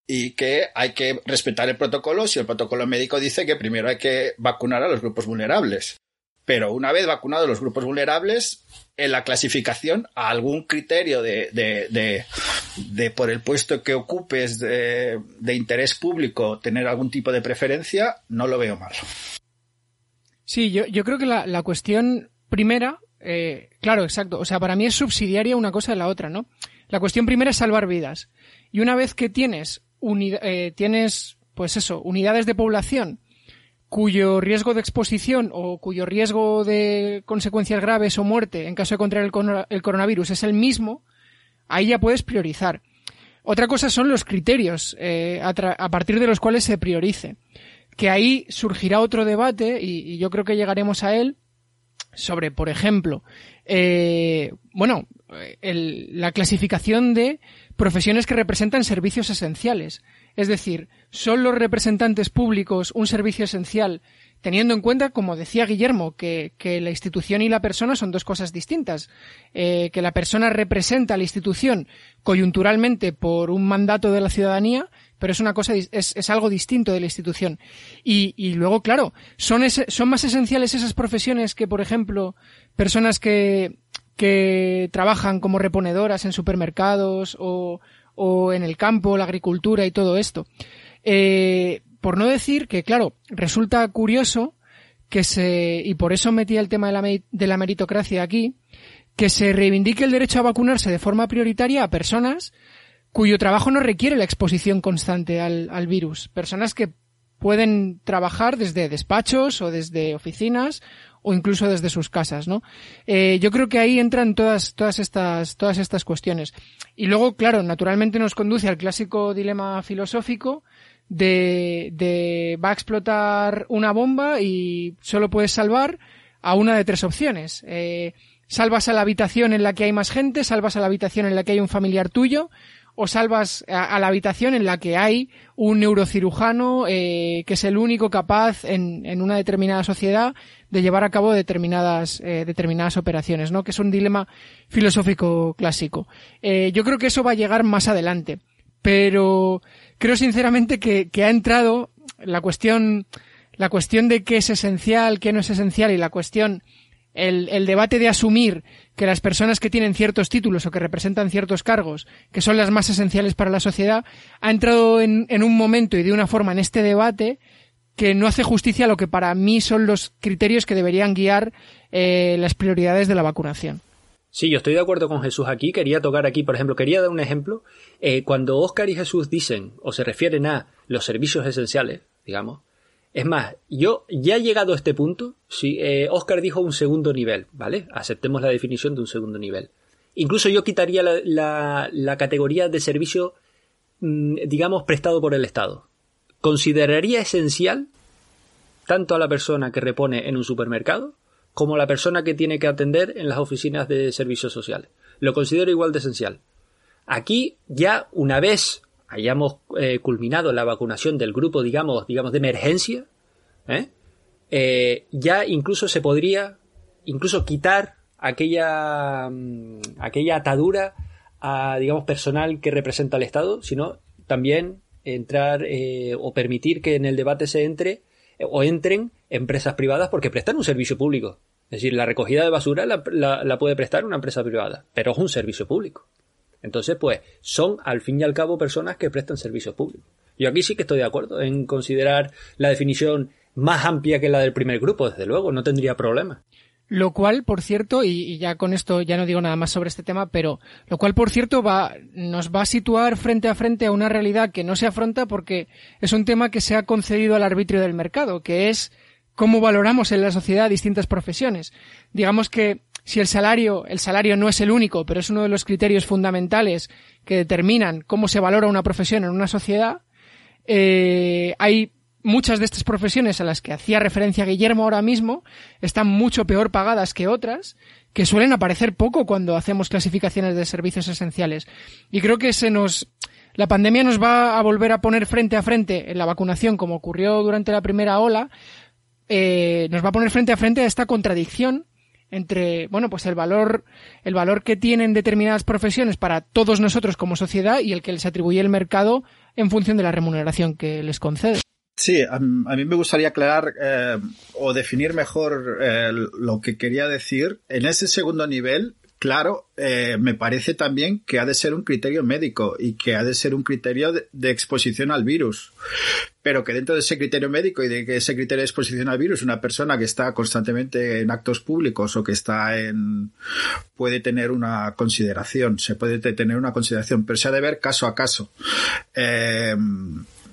y que hay que respetar el protocolo si el protocolo médico dice que primero hay que vacunar a los grupos vulnerables. Pero una vez vacunados los grupos vulnerables, en la clasificación a algún criterio de, de, de por el puesto que ocupes de, interés público tener algún tipo de preferencia, no lo veo mal. Sí, yo, yo creo que la, la cuestión primera, eh, claro, exacto, o sea, para mí es subsidiaria una cosa de la otra, ¿no? La cuestión primera es salvar vidas. Y una vez que tienes, eh, tienes, pues eso, unidades de población cuyo riesgo de exposición o cuyo riesgo de consecuencias graves o muerte en caso de contraer el, coronavirus es el mismo, ahí ya puedes priorizar. Otra cosa son los criterios eh, a, partir de los cuales se priorice. Que ahí surgirá otro debate y, yo creo que llegaremos a él sobre, por ejemplo, eh, bueno, la clasificación de profesiones que representan servicios esenciales. Es decir, ¿son los representantes públicos un servicio esencial teniendo en cuenta, como decía Guillermo, que, la institución y la persona son dos cosas distintas, eh, que la persona representa a la institución coyunturalmente por un mandato de la ciudadanía, pero es una cosa, es, es algo distinto de la institución. Y, y luego, claro, son, son más esenciales esas profesiones que, por ejemplo, personas que, que trabajan como reponedoras en supermercados o, o en el campo, la agricultura y todo esto. Eh, por no decir que, claro, resulta curioso que se, y por eso metí el tema de la, de la meritocracia aquí, que se reivindique el derecho a vacunarse de forma prioritaria a personas cuyo trabajo no requiere la exposición constante al, al virus. Personas que pueden trabajar desde despachos o desde oficinas o incluso desde sus casas, ¿no? Eh, yo creo que ahí entran todas, todas estas, todas estas cuestiones. Y luego, claro, naturalmente nos conduce al clásico dilema filosófico de, de va a explotar una bomba y solo puedes salvar a una de tres opciones. Eh, salvas a la habitación en la que hay más gente, salvas a la habitación en la que hay un familiar tuyo, o salvas a, la habitación en la que hay un neurocirujano eh, que es el único capaz en, en, una determinada sociedad de llevar a cabo determinadas, eh, determinadas operaciones, ¿no? Que es un dilema filosófico clásico. Eh, yo creo que eso va a llegar más adelante, pero creo sinceramente que, ha entrado la cuestión, la cuestión de qué es esencial, qué no es esencial y la cuestión el, el, debate de asumir que las personas que tienen ciertos títulos o que representan ciertos cargos, que son las más esenciales para la sociedad, ha entrado en, en un momento y de una forma en este debate que no hace justicia a lo que para mí son los criterios que deberían guiar eh, las prioridades de la vacunación. Sí, yo estoy de acuerdo con Jesús aquí. Quería tocar aquí, por ejemplo, quería dar un ejemplo. Eh, cuando Oscar y Jesús dicen o se refieren a los servicios esenciales, digamos, es más, yo ya he llegado a este punto, si eh, Oscar dijo un segundo nivel, ¿vale? Aceptemos la definición de un segundo nivel. Incluso yo quitaría la, la, categoría de servicio, mm, digamos, prestado por el Estado. Consideraría esencial tanto a la persona que repone en un supermercado como a la persona que tiene que atender en las oficinas de servicios sociales. Lo considero igual de esencial. Aquí ya una vez hayamos eh, culminado la vacunación del grupo, digamos, digamos de emergencia, ¿eh? Eh, ya incluso se podría incluso quitar aquella mm, aquella atadura a digamos personal que representa al Estado, sino también entrar o permitir que en el debate se entre o entren empresas privadas porque prestan un servicio público. Es decir, la recogida de basura la puede prestar una empresa privada, pero es un servicio público. Entonces, pues, son al fin y al cabo personas que prestan servicios públicos. Yo aquí sí que estoy de acuerdo en considerar la definición más amplia que la del primer grupo, desde luego, no tendría problema. Lo cual, por cierto, y, ya con esto ya no digo nada más sobre este tema, pero lo cual, por cierto, va, nos va a situar frente a frente a una realidad que no se afronta porque es un tema que se ha concedido al arbitrio del mercado, que es cómo valoramos en la sociedad distintas profesiones. Digamos que si el salario, el salario no es el único, pero es uno de los criterios fundamentales que determinan cómo se valora una profesión en una sociedad, eh, hay muchas de estas profesiones a las que hacía referencia Guillermo ahora mismo están mucho peor pagadas que otras que suelen aparecer poco cuando hacemos clasificaciones de servicios esenciales. Y creo que se nos, la pandemia nos va a volver a poner frente a frente en la vacunación como ocurrió durante la primera ola, eh, nos va a poner frente a frente a esta contradicción entre, bueno, pues el valor, el valor que tienen determinadas profesiones para todos nosotros como sociedad y el que les atribuye el mercado en función de la remuneración que les concede. Sí, a, mí me gustaría aclarar eh, o definir mejor eh, lo que quería decir. En ese segundo nivel, Claro, eh, me parece también que ha de ser un criterio médico y que ha de ser un criterio de, exposición al virus. Pero que dentro de ese criterio médico y de ese criterio de exposición al virus, una persona que está constantemente en actos públicos o que está en. puede tener una consideración, se puede tener una consideración, pero se ha de ver caso a caso.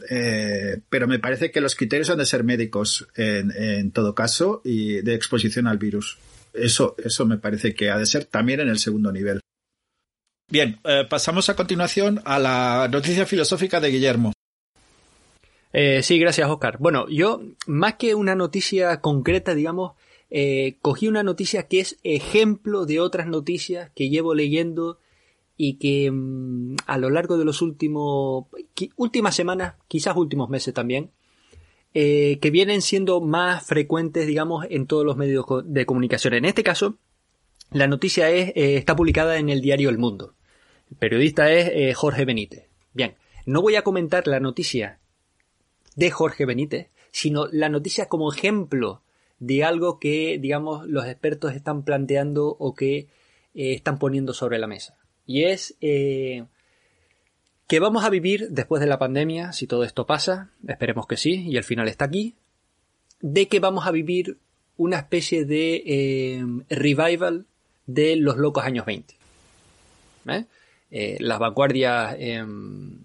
Eh, pero me parece que los criterios han de ser médicos en, todo caso y de exposición al virus. Eso, eso me parece que ha de ser también en el segundo nivel. Bien, eh, pasamos a continuación a la noticia filosófica de Guillermo. Eh, sí, gracias, Oscar. Bueno, yo, más que una noticia concreta, digamos, cogí una noticia que es ejemplo de otras noticias que llevo leyendo y que mm, a lo largo de los últimos últimas semanas, quizás últimos meses también, eh, que vienen siendo más frecuentes, digamos, en todos los medios de comunicación. En este caso, la noticia es, eh, está publicada en el diario El Mundo. El periodista es eh, Jorge Benítez. Bien, no voy a comentar la noticia de Jorge Benítez, sino la noticia como ejemplo de algo que, digamos, los expertos están planteando o que están poniendo sobre la mesa. Y es ¿Qué vamos a vivir después de la pandemia, si todo esto pasa, esperemos que sí, y el final está aquí, de que vamos a vivir una especie de eh, revival de los locos años 20. ¿Eh? Eh, las vanguardias, em,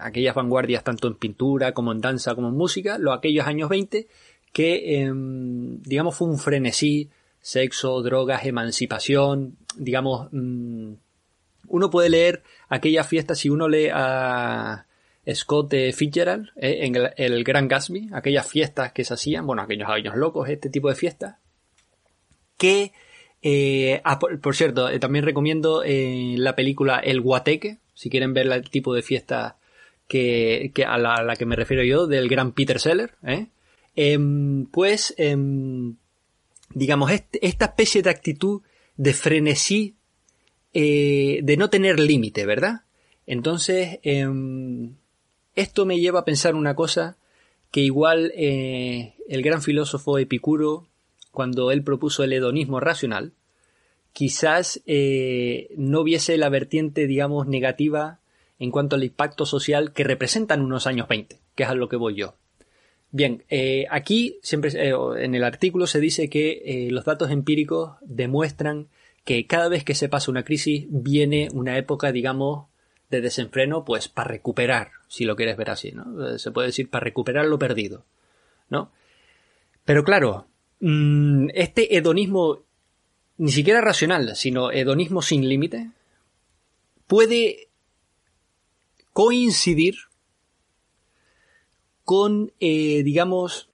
aquellas vanguardias tanto en pintura como en danza como en música, los aquellos años 20 que, em, digamos, fue un frenesí, sexo, drogas, emancipación, digamos, mm, uno puede leer aquellas fiestas, si uno lee a Scott Fitzgerald eh, en el, Gran Gatsby, aquellas fiestas que se hacían, bueno, aquellos años locos, este tipo de fiestas, que, eh, ah, por, cierto, eh, también recomiendo la película El Guateque, si quieren ver el tipo de fiesta que, a, la, que me refiero yo, del gran Peter Seller, em, pues, em, digamos, esta especie de actitud de frenesí eh, de no tener límite, ¿verdad? Entonces, em, esto me lleva a pensar una cosa que igual eh, el gran filósofo Epicuro, cuando él propuso el hedonismo racional, quizás eh, no viese la vertiente, digamos, negativa en cuanto al impacto social que representan unos años 20, que es a lo que voy yo. Bien, aquí siempre en el artículo se dice que los datos empíricos demuestran que cada vez que se pasa una crisis viene una época, digamos, de desenfreno, pues para recuperar, si lo quieres ver así, ¿no? Se puede decir para recuperar lo perdido, ¿no? Pero claro, mm, este hedonismo ni siquiera racional, sino hedonismo sin límite, puede coincidir con, eh, digamos,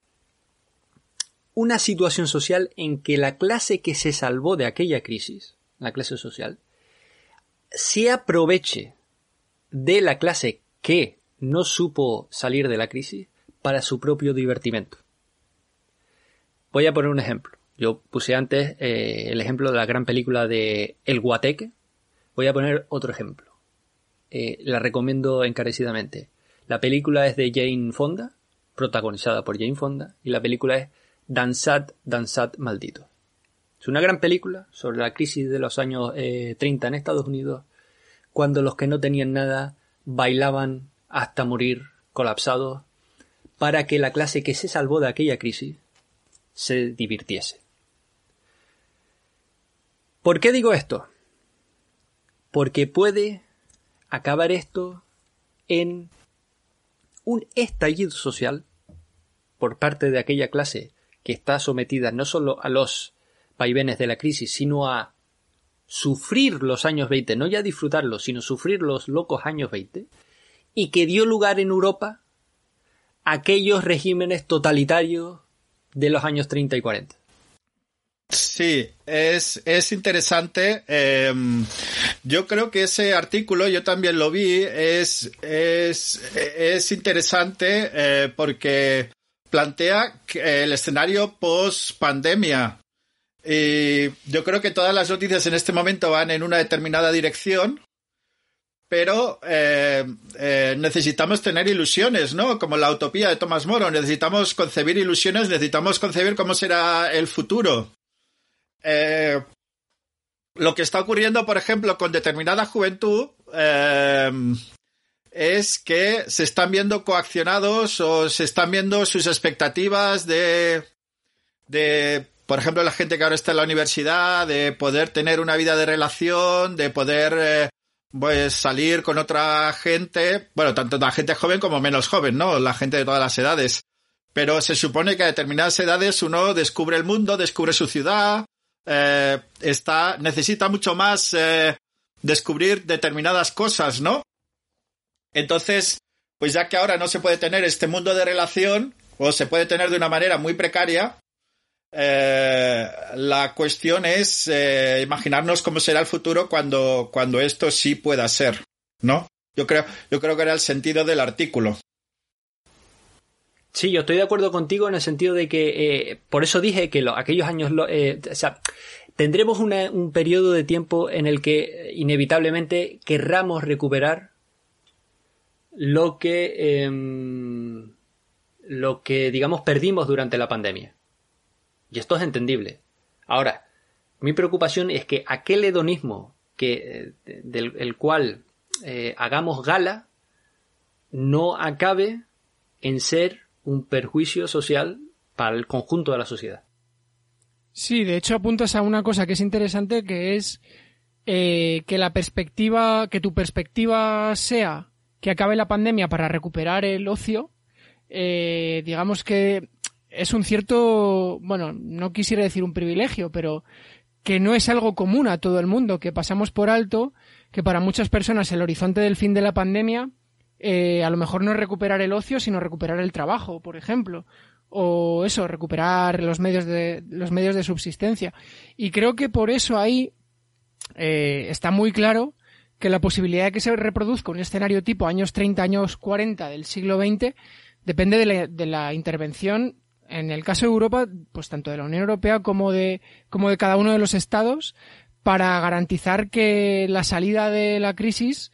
una situación social en que la clase que se salvó de aquella crisis, la clase social, se aproveche de la clase que no supo salir de la crisis para su propio divertimento. Voy a poner un ejemplo. Yo puse antes eh, el ejemplo de la gran película de El Guateque. Voy a poner otro ejemplo. Eh, la recomiendo encarecidamente. La película es de Jane Fonda, protagonizada por Jane Fonda, y la película es Danzad, Danzad Maldito. Es una gran película sobre la crisis de los años 30 eh, en Estados Unidos, cuando los que no tenían nada bailaban hasta morir colapsados para que la clase que se salvó de aquella crisis se divirtiese. ¿Por qué digo esto? Porque puede acabar esto en un estallido social por parte de aquella clase que está sometida no solo a los vaivenes de la crisis, sino a sufrir los años 20, no ya disfrutarlos, sino sufrir los locos años 20, y que dio lugar en Europa a aquellos regímenes totalitarios de los años 30 y 40. Sí, es, es interesante. Em, yo creo que ese artículo, yo también lo vi, es, es, es interesante eh, porque plantea el escenario post pandemia. Y yo creo que todas las noticias en este momento van en una determinada dirección, pero eh, eh, necesitamos tener ilusiones, ¿no? Como la utopía de Thomas Moro, necesitamos concebir ilusiones, necesitamos concebir cómo será el futuro. Eh, lo que está ocurriendo, por ejemplo, con determinada juventud eh, es que se están viendo coaccionados o se están viendo sus expectativas de, de, por ejemplo, la gente que ahora está en la universidad, de poder tener una vida de relación, de poder eh, pues salir con otra gente, bueno, tanto la gente joven como menos joven, ¿no? La gente de todas las edades. Pero se supone que a determinadas edades uno descubre el mundo, descubre su ciudad, eh, está, necesita mucho más eh, descubrir determinadas cosas, ¿no? Entonces, pues ya que ahora no se puede tener este mundo de relación, o se puede tener de una manera muy precaria, eh, la cuestión es eh, imaginarnos cómo será el futuro cuando, cuando esto sí pueda ser, ¿no? Yo creo, yo creo que era el sentido del artículo. Sí, yo estoy de acuerdo contigo en el sentido de que, eh, por eso dije que aquellos años, eh, o sea, tendremos un periodo de tiempo en el que inevitablemente querramos recuperar lo que, em, lo que, digamos, perdimos durante la pandemia. Y esto es entendible. Ahora, mi preocupación es que aquel hedonismo que, eh, del el cual eh, hagamos gala no acabe en ser un perjuicio social para el conjunto de la sociedad. Sí, de hecho apuntas a una cosa que es interesante, que es eh, que la perspectiva, que tu perspectiva sea que acabe la pandemia para recuperar el ocio, digamos que es un cierto, bueno, no quisiera decir un privilegio, pero que no es algo común a todo el mundo, que pasamos por alto, que para muchas personas el horizonte del fin de la pandemia eh, a lo mejor no es recuperar el ocio, sino recuperar el trabajo, por ejemplo, o eso, recuperar los medios de los medios de subsistencia. Y creo que por eso ahí eh, está muy claro que la posibilidad de que se reproduzca un escenario tipo años 30, años 40 del siglo XX depende de la, de la intervención en el caso de Europa, pues tanto de la Unión Europea como de, como de cada uno de los estados, para garantizar que la salida de la crisis,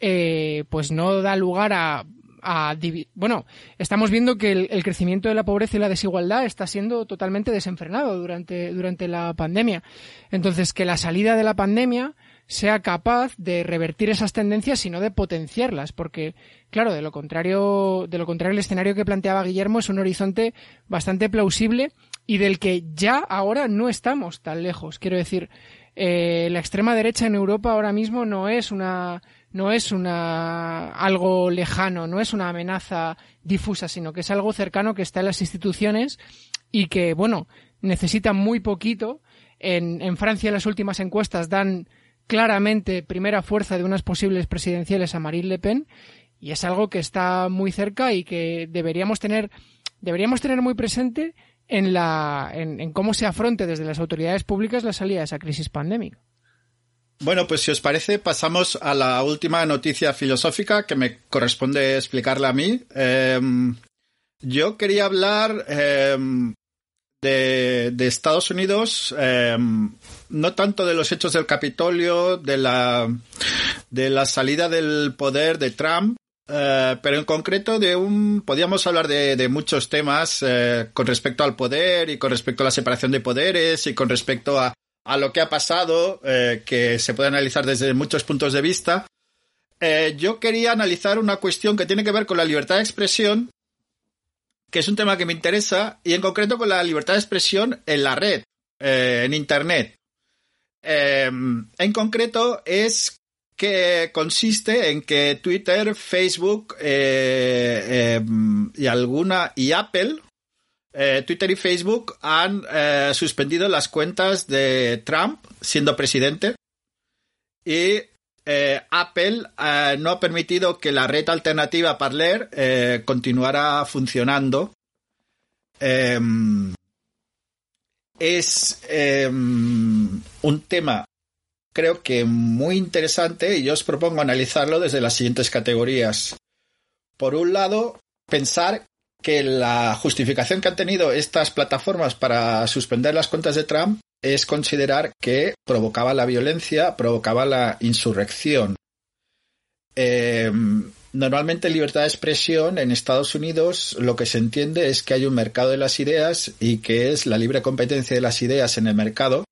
eh, pues no da lugar a, a bueno, estamos viendo que el, el, crecimiento de la pobreza y la desigualdad está siendo totalmente desenfrenado durante, durante la pandemia. Entonces, que la salida de la pandemia sea capaz de revertir esas tendencias y no de potenciarlas, porque, claro, de lo contrario, de lo contrario, el escenario que planteaba Guillermo es un horizonte bastante plausible y del que ya ahora no estamos tan lejos. Quiero decir, eh, la extrema derecha en Europa ahora mismo no es una, no es una, algo lejano, no es una amenaza difusa, sino que es algo cercano que está en las instituciones y que, bueno, necesita muy poquito. En, en Francia las últimas encuestas dan claramente primera fuerza de unas posibles presidenciales a Marine Le Pen y es algo que está muy cerca y que deberíamos tener deberíamos tener muy presente en la en, cómo se afronte desde las autoridades públicas la salida de esa crisis pandémica. Bueno, pues si os parece, pasamos a la última noticia filosófica que me corresponde explicarla a mí. Em, yo quería hablar em, de, Estados Unidos, em, no tanto de los hechos del Capitolio, de la, de la salida del poder de Trump, eh, pero en concreto de un, podríamos hablar de, muchos temas eh, con respecto al poder y con respecto a la separación de poderes y con respecto a, a lo que ha pasado, eh, que se puede analizar desde muchos puntos de vista. yo quería analizar una cuestión que tiene que ver con la libertad de expresión que es un tema que me interesa, y en concreto con la libertad de expresión en la red, en Internet. Em, en concreto es que consiste en que Twitter, Facebook eh, em, y alguna y Apple, eh, Twitter y Facebook han suspendido las cuentas de Trump siendo presidente y eh, Apple eh, no ha permitido que la red alternativa Parler eh, continuara funcionando. Em, es em, un tema creo que muy interesante y yo os propongo analizarlo desde las siguientes categorías. Por un lado, pensar que la justificación que han tenido estas plataformas para suspender las cuentas de Trump es considerar que provocaba la violencia, provocaba la insurrección. Eh, normalmente libertad de expresión en Estados Unidos lo que se entiende es que hay un mercado de las ideas y que es la libre competencia de las ideas en el mercado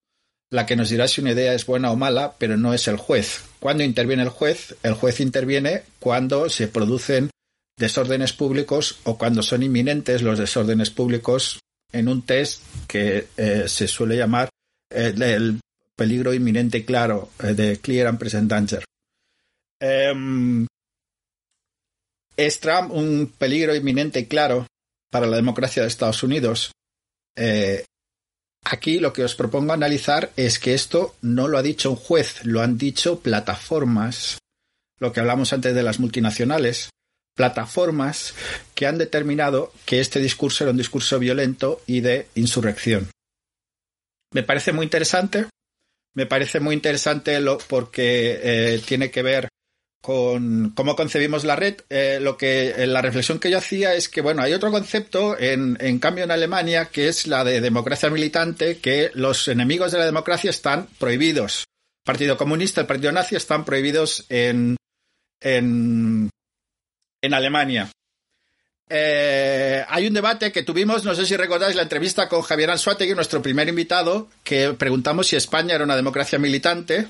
la que nos dirá si una idea es buena o mala, pero no es el juez. ¿Cuándo interviene el juez? El juez interviene cuando se producen desórdenes públicos o cuando son inminentes los desórdenes públicos en un test que eh, se suele llamar eh, el peligro inminente claro eh, de Clear and Present Danger. Em, ¿Es Trump un peligro inminente claro para la democracia de Estados Unidos? aquí lo que os propongo analizar es que esto no lo ha dicho un juez, lo han dicho plataformas, lo que hablamos antes de las multinacionales, plataformas que han determinado que este discurso era un discurso violento y de insurrección. Me parece muy interesante, me parece muy interesante lo, porque eh, tiene que ver con cómo concebimos la red. Eh, lo que eh, la reflexión que yo hacía es que bueno, hay otro concepto en, cambio en Alemania que es la de democracia militante, que los enemigos de la democracia están prohibidos. Partido Comunista, el Partido Nazi están prohibidos en, en en Alemania. Eh, hay un debate que tuvimos, no sé si recordáis la entrevista con Javier Anzuategui, nuestro primer invitado, que preguntamos si España era una democracia militante.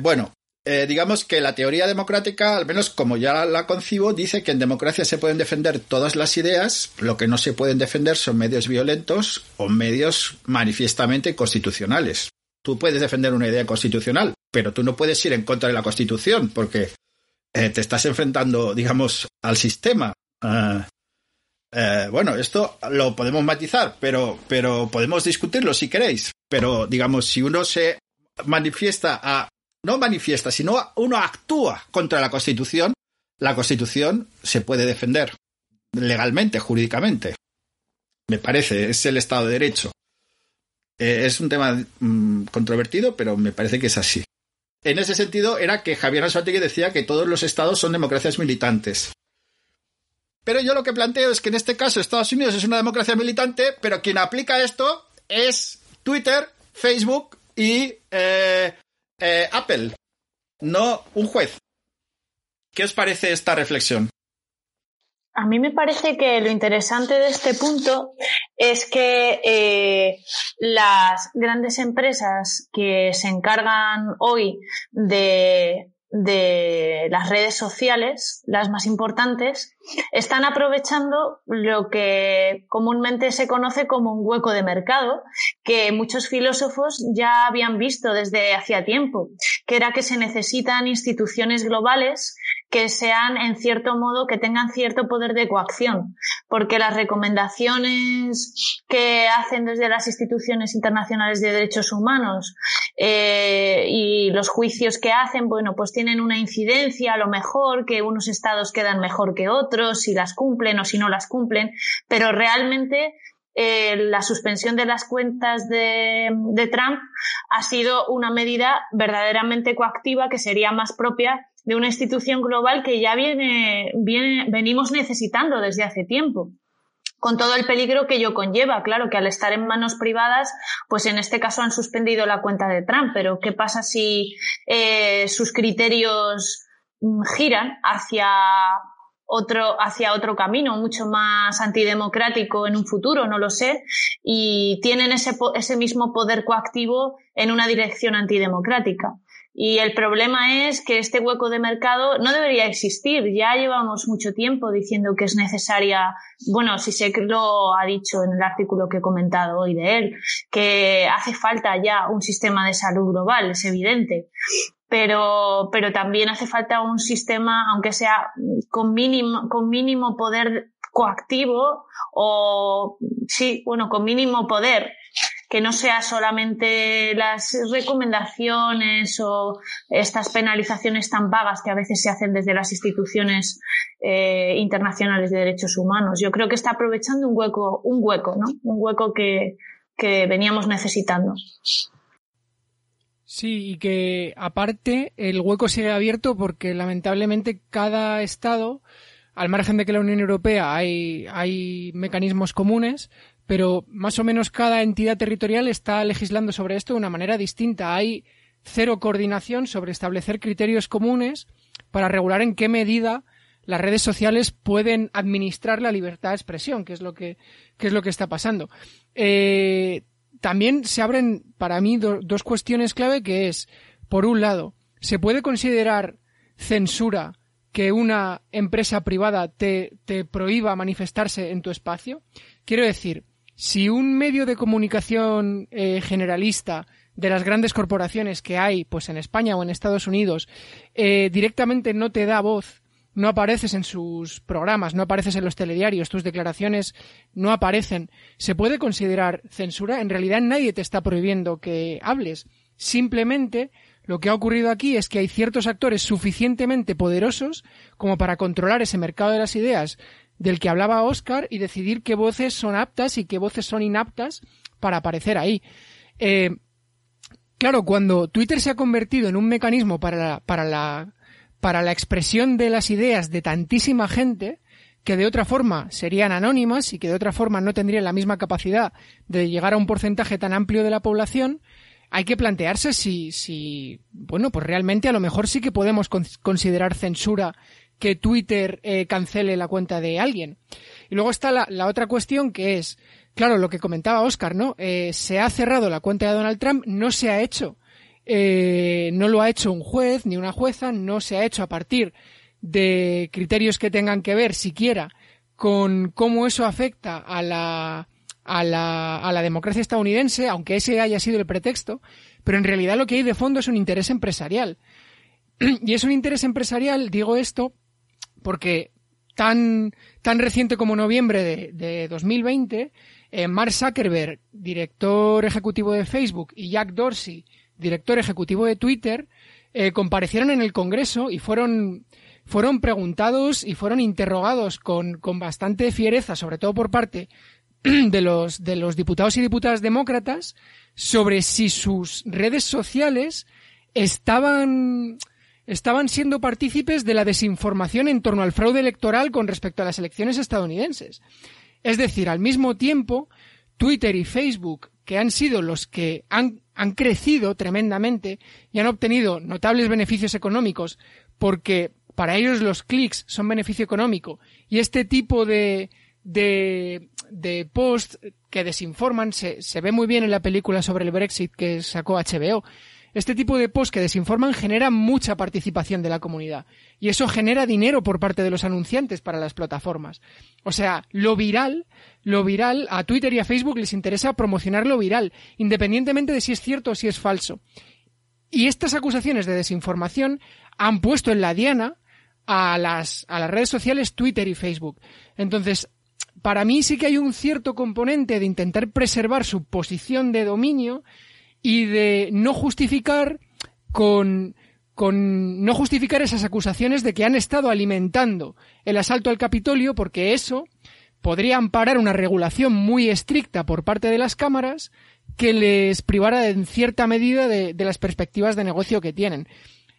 Bueno, eh, digamos que la teoría democrática, al menos como ya la concibo, dice que en democracia se pueden defender todas las ideas, lo que no se pueden defender son medios violentos o medios manifiestamente constitucionales. Tú puedes defender una idea constitucional, pero tú no puedes ir en contra de la Constitución, porque eh, te estás enfrentando, digamos, al sistema. Ah, eh, bueno, esto lo podemos matizar, pero, pero podemos discutirlo si queréis. Pero, digamos, si uno se manifiesta a. No manifiesta, sino uno actúa contra la Constitución, la Constitución se puede defender legalmente, jurídicamente. Me parece, es el Estado de Derecho. Eh, es un tema mm, controvertido, pero me parece que es así en ese sentido era que Javier Anzuategui decía que todos los estados son democracias militantes. Pero yo lo que planteo es que en este caso Estados Unidos es una democracia militante, pero quien aplica esto es Twitter, Facebook y eh, eh, Apple, no un juez. ¿Qué os parece esta reflexión? A mí me parece que lo interesante de este punto es que eh, las grandes empresas que se encargan hoy de, de las redes sociales, las más importantes, están aprovechando lo que comúnmente se conoce como un hueco de mercado, que muchos filósofos ya habían visto desde hacía tiempo, que era que se necesitan instituciones globales que sean en cierto modo, que tengan cierto poder de coacción, porque las recomendaciones que hacen desde las instituciones internacionales de derechos humanos eh, y los juicios que hacen, bueno, pues tienen una incidencia a lo mejor, que unos estados quedan mejor que otros, si las cumplen o si no las cumplen, pero realmente eh, la suspensión de las cuentas de, de, Trump ha sido una medida verdaderamente coactiva que sería más propia de una institución global que ya viene, viene, venimos necesitando desde hace tiempo con todo el peligro que ello conlleva. Claro que al estar en manos privadas, pues en este caso han suspendido la cuenta de Trump, pero ¿qué pasa si eh, sus criterios mm, giran hacia otro, hacia otro camino mucho más antidemocrático en un futuro, no lo sé, y tienen ese, ese mismo poder coactivo en una dirección antidemocrática. Y el problema es que este hueco de mercado no debería existir. Ya llevamos mucho tiempo diciendo que es necesaria, bueno, si que lo ha dicho en el artículo que he comentado hoy de él, que hace falta ya un sistema de salud global, es evidente. Pero, pero también hace falta un sistema, aunque sea con mínimo, con mínimo poder coactivo o, sí, bueno, con mínimo poder que no sea solamente las recomendaciones o estas penalizaciones tan vagas que a veces se hacen desde las instituciones eh, internacionales de derechos humanos. Yo creo que está aprovechando un hueco, un hueco, ¿no? Un hueco que, que veníamos necesitando. Sí, y que aparte el hueco sigue abierto porque lamentablemente cada Estado, al margen de que la Unión Europea hay, hay mecanismos comunes, pero más o menos cada entidad territorial está legislando sobre esto de una manera distinta. Hay cero coordinación sobre establecer criterios comunes para regular en qué medida las redes sociales pueden administrar la libertad de expresión, que es lo que, que es lo que está pasando. Eh, también se abren para mí dos cuestiones clave que es, por un lado, ¿se puede considerar censura que una empresa privada te, te prohíba manifestarse en tu espacio? Quiero decir, si un medio de comunicación eh, generalista de las grandes corporaciones que hay, pues en España o en Estados Unidos, eh, directamente no te da voz, no apareces en sus programas, no apareces en los telediarios, tus declaraciones no aparecen, ¿se puede considerar censura? En realidad nadie te está prohibiendo que hables. Simplemente lo que ha ocurrido aquí es que hay ciertos actores suficientemente poderosos como para controlar ese mercado de las ideas del que hablaba Oscar y decidir qué voces son aptas y qué voces son inaptas para aparecer ahí. Eh, claro, cuando Twitter se ha convertido en un mecanismo para la, para la, para la expresión de las ideas de tantísima gente, que de otra forma serían anónimas y que de otra forma no tendrían la misma capacidad de llegar a un porcentaje tan amplio de la población, hay que plantearse si, si, bueno, pues realmente a lo mejor sí que podemos considerar censura que Twitter eh, cancele la cuenta de alguien. Y luego está la, la, otra cuestión que es, claro, lo que comentaba Oscar, ¿no? Eh, se ha cerrado la cuenta de Donald Trump, no se ha hecho, eh, no lo ha hecho un juez ni una jueza, no se ha hecho a partir de criterios que tengan que ver siquiera con cómo eso afecta a la, a la, a la democracia estadounidense, aunque ese haya sido el pretexto, pero en realidad lo que hay de fondo es un interés empresarial. Y es un interés empresarial, digo esto, porque tan, tan reciente como noviembre de, de 2020, eh, Mark Zuckerberg, director ejecutivo de Facebook, y Jack Dorsey, director ejecutivo de Twitter, eh, comparecieron en el Congreso y fueron, fueron preguntados y fueron interrogados con, con bastante fiereza, sobre todo por parte de los, de los diputados y diputadas demócratas, sobre si sus redes sociales estaban estaban siendo partícipes de la desinformación en torno al fraude electoral con respecto a las elecciones estadounidenses. Es decir, al mismo tiempo, Twitter y Facebook, que han sido los que han, han crecido tremendamente y han obtenido notables beneficios económicos, porque para ellos los clics son beneficio económico, y este tipo de, de, de posts que desinforman se, se ve muy bien en la película sobre el Brexit que sacó HBO este tipo de posts que desinforman genera mucha participación de la comunidad y eso genera dinero por parte de los anunciantes para las plataformas. O sea, lo viral, lo viral, a Twitter y a Facebook les interesa promocionar lo viral, independientemente de si es cierto o si es falso. Y estas acusaciones de desinformación han puesto en la diana a las, a las redes sociales Twitter y Facebook. Entonces, para mí sí que hay un cierto componente de intentar preservar su posición de dominio y de no justificar con, con no justificar esas acusaciones de que han estado alimentando el asalto al Capitolio porque eso podría amparar una regulación muy estricta por parte de las cámaras que les privara en cierta medida de, de, las perspectivas de negocio que tienen.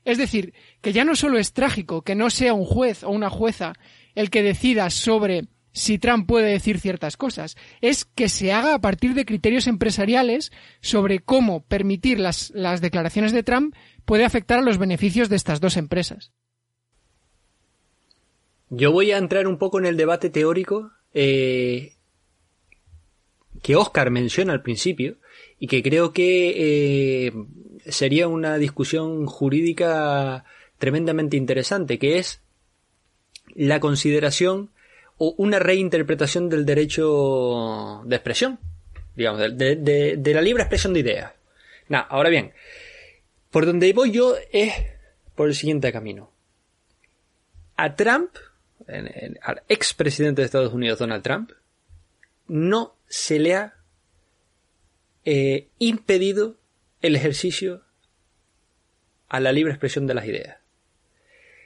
Es decir, que ya no solo es trágico que no sea un juez o una jueza el que decida sobre si Trump puede decir ciertas cosas, es que se haga a partir de criterios empresariales sobre cómo permitir las, las declaraciones de Trump puede afectar a los beneficios de estas dos empresas. Yo voy a entrar un poco en el debate teórico eh, que Oscar menciona al principio y que creo que eh, sería una discusión jurídica tremendamente interesante, que es la consideración o una reinterpretación del derecho de expresión, digamos, de, la libre expresión de ideas. Ahora bien, por donde voy yo es por el siguiente camino. A Trump, en, en, al expresidente de Estados Unidos, Donald Trump, no se le ha eh, impedido el ejercicio a la libre expresión de las ideas.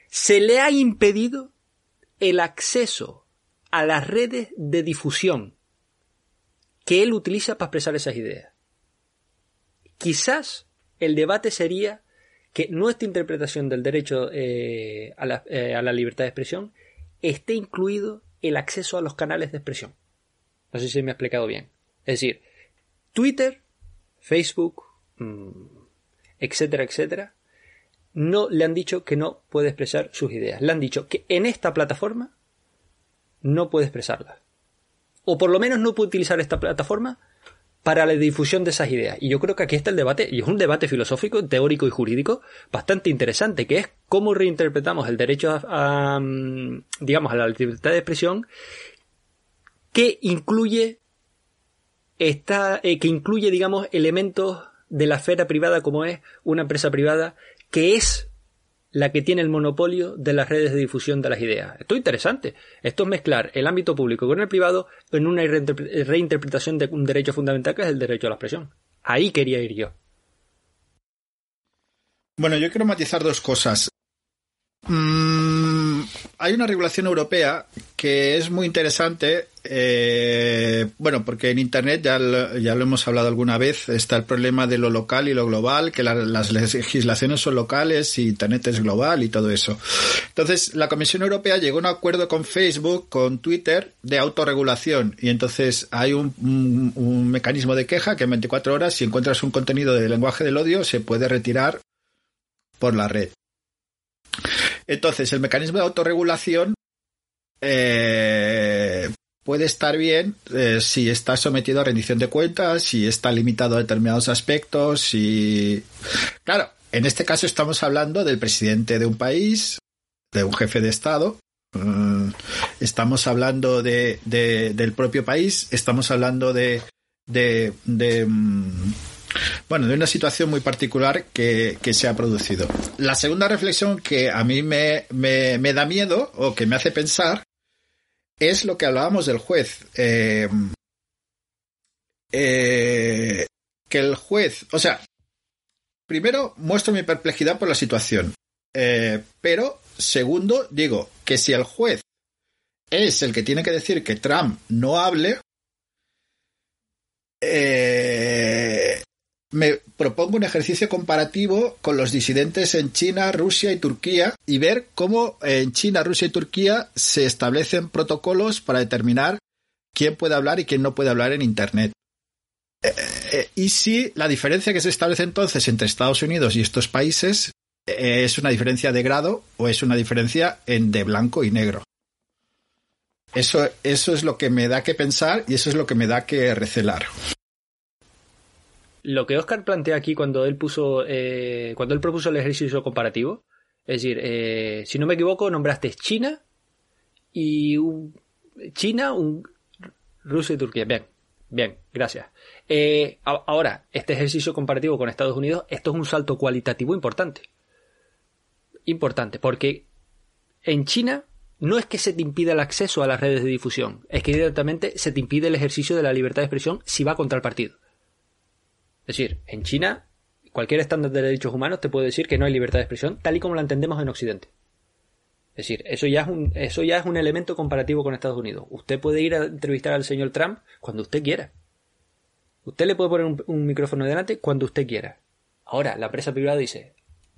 Se le ha impedido el acceso a las redes de difusión que él utiliza para expresar esas ideas. Quizás el debate sería que nuestra interpretación del derecho eh, a, la, eh, a, la, libertad de expresión esté incluido el acceso a los canales de expresión. No sé si me ha explicado bien. Es decir, Twitter, Facebook, mmm, etcétera, etcétera, no le han dicho que no puede expresar sus ideas. Le han dicho que en esta plataforma no puede expresarla. O por lo menos no puede utilizar esta plataforma para la difusión de esas ideas. Y yo creo que aquí está el debate, y es un debate filosófico, teórico y jurídico bastante interesante, que es cómo reinterpretamos el derecho a, mm, digamos, a la libertad de expresión, que incluye está, eh, que incluye, digamos, elementos de la esfera privada como es una empresa privada, que es la que tiene el monopolio de las redes de difusión de las ideas. Esto es interesante. Esto es mezclar el ámbito público con el privado en una reinterpretación de un derecho fundamental que es el derecho a la expresión. Ahí quería ir yo. Bueno, yo quiero matizar dos cosas. Mm, hay una regulación europea que es muy interesante. Eh, bueno, porque en Internet ya lo, ya lo hemos hablado alguna vez. Está el problema de lo local y lo global, que las legislaciones son locales y Internet es global y todo eso. Entonces, la Comisión Europea llegó a un acuerdo con Facebook, con Twitter, de autorregulación. Y entonces hay un, mecanismo de queja que en 24 horas, si encuentras un contenido de lenguaje del odio, se puede retirar por la red. Entonces, el mecanismo de autorregulación eh, puede estar bien eh, si está sometido a rendición de cuentas, si está limitado a determinados aspectos, si... Claro, en este caso estamos hablando del presidente de un país, de un jefe de Estado, mm, estamos hablando de, de, del propio país, estamos hablando de, de, de mm, bueno, de una situación muy particular que, se ha producido. La segunda reflexión que a mí me, me, me, da miedo o que me hace pensar es lo que hablábamos del juez. Eh, eh, que el juez, o sea, primero muestro mi perplejidad por la situación, eh, pero segundo digo que si el juez es el que tiene que decir que Trump no hable, eh, me propongo un ejercicio comparativo con los disidentes en China, Rusia y Turquía y ver cómo en China, Rusia y Turquía se establecen protocolos para determinar quién puede hablar y quién no puede hablar en Internet. Eh, eh, y si la diferencia que se establece entonces entre Estados Unidos y estos países eh, es una diferencia de grado o es una diferencia en de blanco y negro. Eso, eso es lo que me da que pensar y eso es lo que me da que recelar lo que Oscar plantea aquí cuando él puso, eh, cuando él propuso el ejercicio comparativo, es decir, eh, si no me equivoco, nombraste China y un, China, un, Rusia y Turquía. Bien, bien, gracias. Eh, ahora, este ejercicio comparativo con Estados Unidos, esto es un salto cualitativo importante. Importante, porque en China no es que se te impida el acceso a las redes de difusión, es que directamente se te impide el ejercicio de la libertad de expresión si va contra el partido. Es decir, en China, cualquier estándar de derechos humanos te puede decir que no hay libertad de expresión tal y como la entendemos en Occidente. Es decir, eso ya es un, eso ya es un elemento comparativo con Estados Unidos. Usted puede ir a entrevistar al señor Trump cuando usted quiera. Usted le puede poner un, micrófono delante cuando usted quiera. Ahora, la empresa privada dice,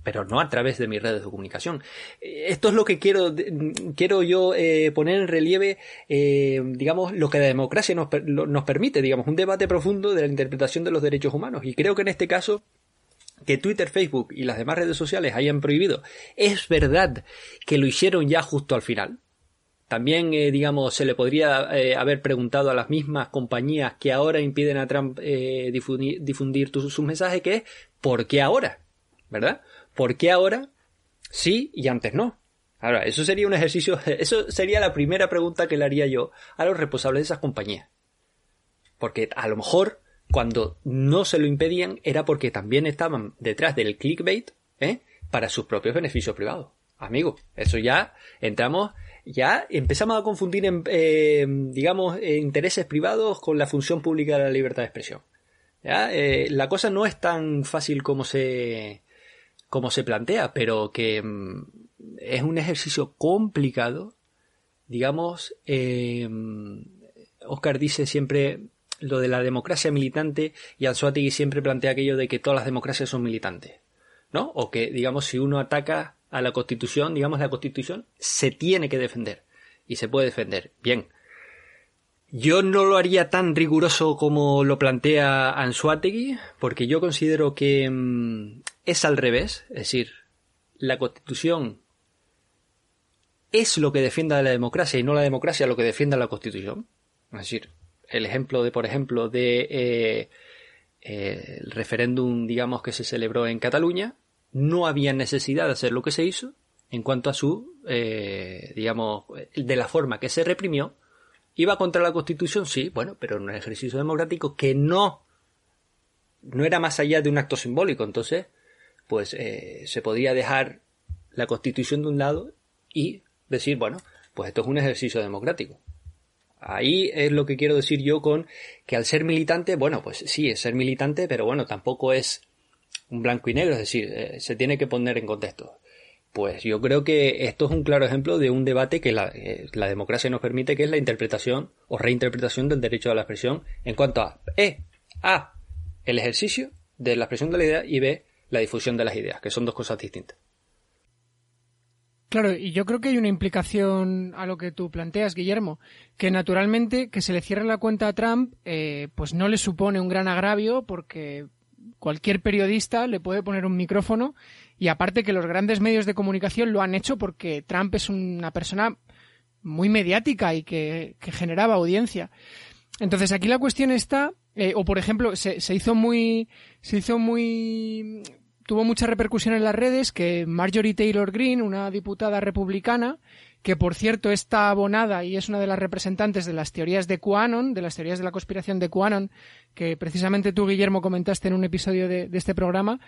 pero no a través de mis redes de comunicación. Eh, esto es lo que quiero, quiero yo eh, poner en relieve, eh, digamos, lo que la democracia nos, nos permite, digamos, un debate profundo de la interpretación de los derechos humanos. Y creo que en este caso, que Twitter, Facebook y las demás redes sociales hayan prohibido, es verdad que lo hicieron ya justo al final. También, digamos, se le podría haber preguntado a las mismas compañías que ahora impiden a Trump eh, difundir, difundir sus mensajes, que es ¿por qué ahora? ¿Verdad? ¿Por qué ahora sí y antes no? Ahora, eso sería un ejercicio, eso sería la primera pregunta que le haría yo a los responsables de esas compañías. Porque a lo mejor cuando no se lo impedían era porque también estaban detrás del clickbait ¿eh? para sus propios beneficios privados. Amigo, eso ya entramos, ya empezamos a confundir, en, eh, digamos, intereses privados con la función pública de la libertad de expresión. ¿Ya? Eh, la cosa no es tan fácil como se, como se plantea, pero que mm, es un ejercicio complicado. Digamos, eh, Oscar dice siempre lo de la democracia militante y Anzuategui siempre plantea aquello de que todas las democracias son militantes, ¿no? O que, digamos, si uno ataca a la Constitución, digamos, la Constitución se tiene que defender y se puede defender. Bien. Yo no lo haría tan riguroso como lo plantea Anzuategui, porque yo considero que mm, es al revés, es decir, la Constitución es lo que defienda la democracia y no la democracia lo que defienda la Constitución. Es decir, el ejemplo de, por ejemplo, de eh, eh, el referéndum, digamos, que se celebró en Cataluña, no había necesidad de hacer lo que se hizo en cuanto a su, eh, digamos, de la forma que se reprimió. Iba contra la Constitución, sí, bueno, pero en un ejercicio democrático que no, no era más allá de un acto simbólico. Entonces, pues eh, se podía dejar la Constitución de un lado y decir, bueno, pues esto es un ejercicio democrático. Ahí es lo que quiero decir yo con que al ser militante, bueno, pues sí, es ser militante, pero bueno, tampoco es un blanco y negro, es decir, eh, se tiene que poner en contexto. Pues yo creo que esto es un claro ejemplo de un debate que la, eh, la democracia nos permite, que es la interpretación o reinterpretación del derecho a la expresión en cuanto a E, A, el ejercicio de la expresión de la idea y B, la difusión de las ideas, que son dos cosas distintas. Claro, y yo creo que hay una implicación a lo que tú planteas, Guillermo, que naturalmente que se le cierre la cuenta a Trump, eh, pues no le supone un gran agravio porque cualquier periodista le puede poner un micrófono y aparte que los grandes medios de comunicación lo han hecho porque Trump es una persona muy mediática y que, generaba audiencia. Entonces aquí la cuestión está, eh, o por ejemplo, se, se hizo muy, se hizo muy tuvo mucha repercusión en las redes que Marjorie Taylor Greene, una diputada republicana, que por cierto está abonada y es una de las representantes de las teorías de QAnon, de las teorías de la conspiración de QAnon, que precisamente tú, Guillermo, comentaste en un episodio de, este programa,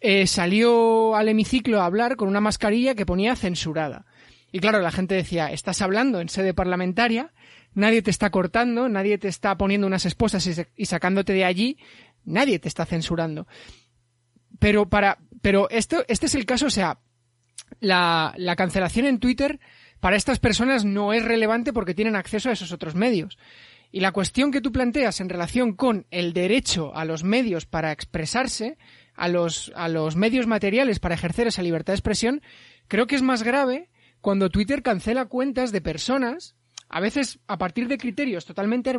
eh, salió al hemiciclo a hablar con una mascarilla que ponía censurada. Y claro, la gente decía, estás hablando en sede parlamentaria, nadie te está cortando, nadie te está poniendo unas esposas y sacándote de allí, nadie te está censurando. Pero para, pero esto, este es el caso, o sea, la, la cancelación en Twitter para estas personas no es relevante porque tienen acceso a esos otros medios. Y la cuestión que tú planteas en relación con el derecho a los medios para expresarse, a los, a los medios materiales para ejercer esa libertad de expresión, creo que es más grave cuando Twitter cancela cuentas de personas, a veces a partir de criterios totalmente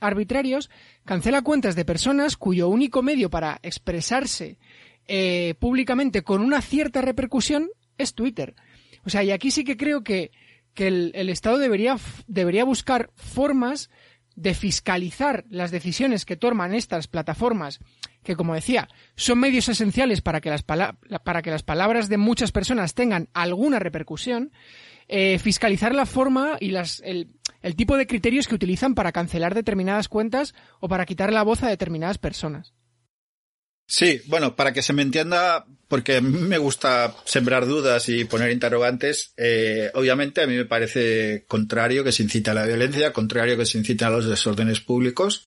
arbitrarios, cancela cuentas de personas cuyo único medio para expresarse eh, públicamente con una cierta repercusión es Twitter. O sea, y aquí sí que creo que, que el, Estado debería, debería buscar formas de fiscalizar las decisiones que toman estas plataformas, que como decía, son medios esenciales para que las, para que las palabras de muchas personas tengan alguna repercusión, eh, fiscalizar la forma y el, el tipo de criterios que utilizan para cancelar determinadas cuentas o para quitar la voz a determinadas personas. Sí, bueno, para que se me entienda, porque me gusta sembrar dudas y poner interrogantes, eh, obviamente a mí me parece contrario que se incite a la violencia, contrario que se incite a los desórdenes públicos,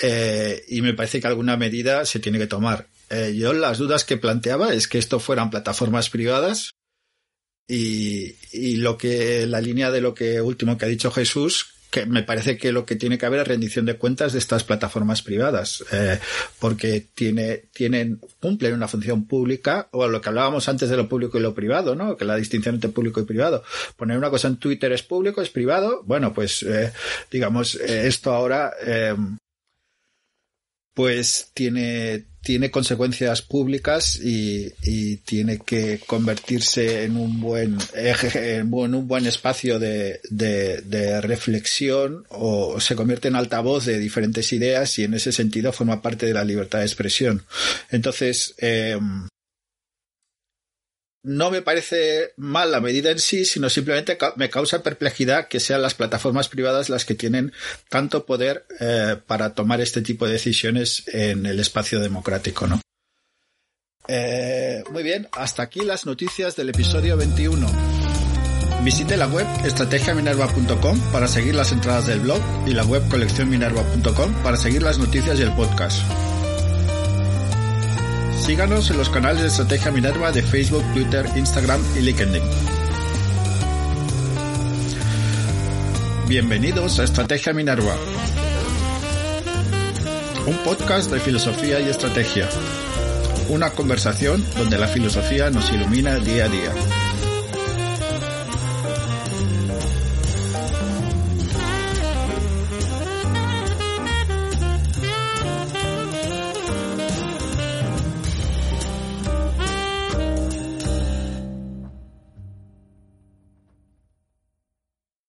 eh, y me parece que alguna medida se tiene que tomar. Eh, yo las dudas que planteaba es que esto fueran plataformas privadas y, y lo que la línea de lo que último que ha dicho Jesús que me parece que lo que tiene que haber es rendición de cuentas de estas plataformas privadas, eh, porque tiene, tienen, cumplen una función pública, o lo que hablábamos antes de lo público y lo privado, ¿no? Que la distinción entre público y privado. Poner una cosa en Twitter es público, es privado, bueno, pues, eh, digamos, eh, esto ahora, pues tiene, tiene consecuencias públicas y, y, tiene que convertirse en un buen en un buen espacio de, de, de, reflexión o se convierte en altavoz de diferentes ideas y en ese sentido forma parte de la libertad de expresión. Entonces, eh, no me parece mal la medida en sí, sino simplemente me causa perplejidad que sean las plataformas privadas las que tienen tanto poder eh, para tomar este tipo de decisiones en el espacio democrático, ¿no? Eh, muy bien, hasta aquí las noticias del episodio 21. Visite la web estrategiaminerva.com para seguir las entradas del blog y la web coleccionminerva.com para seguir las noticias y el podcast. Síganos en los canales de Estrategia Minerva de Facebook, Twitter, Instagram y LinkedIn. Bienvenidos a Estrategia Minerva, un podcast de filosofía y estrategia, una conversación donde la filosofía nos ilumina día a día.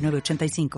906985.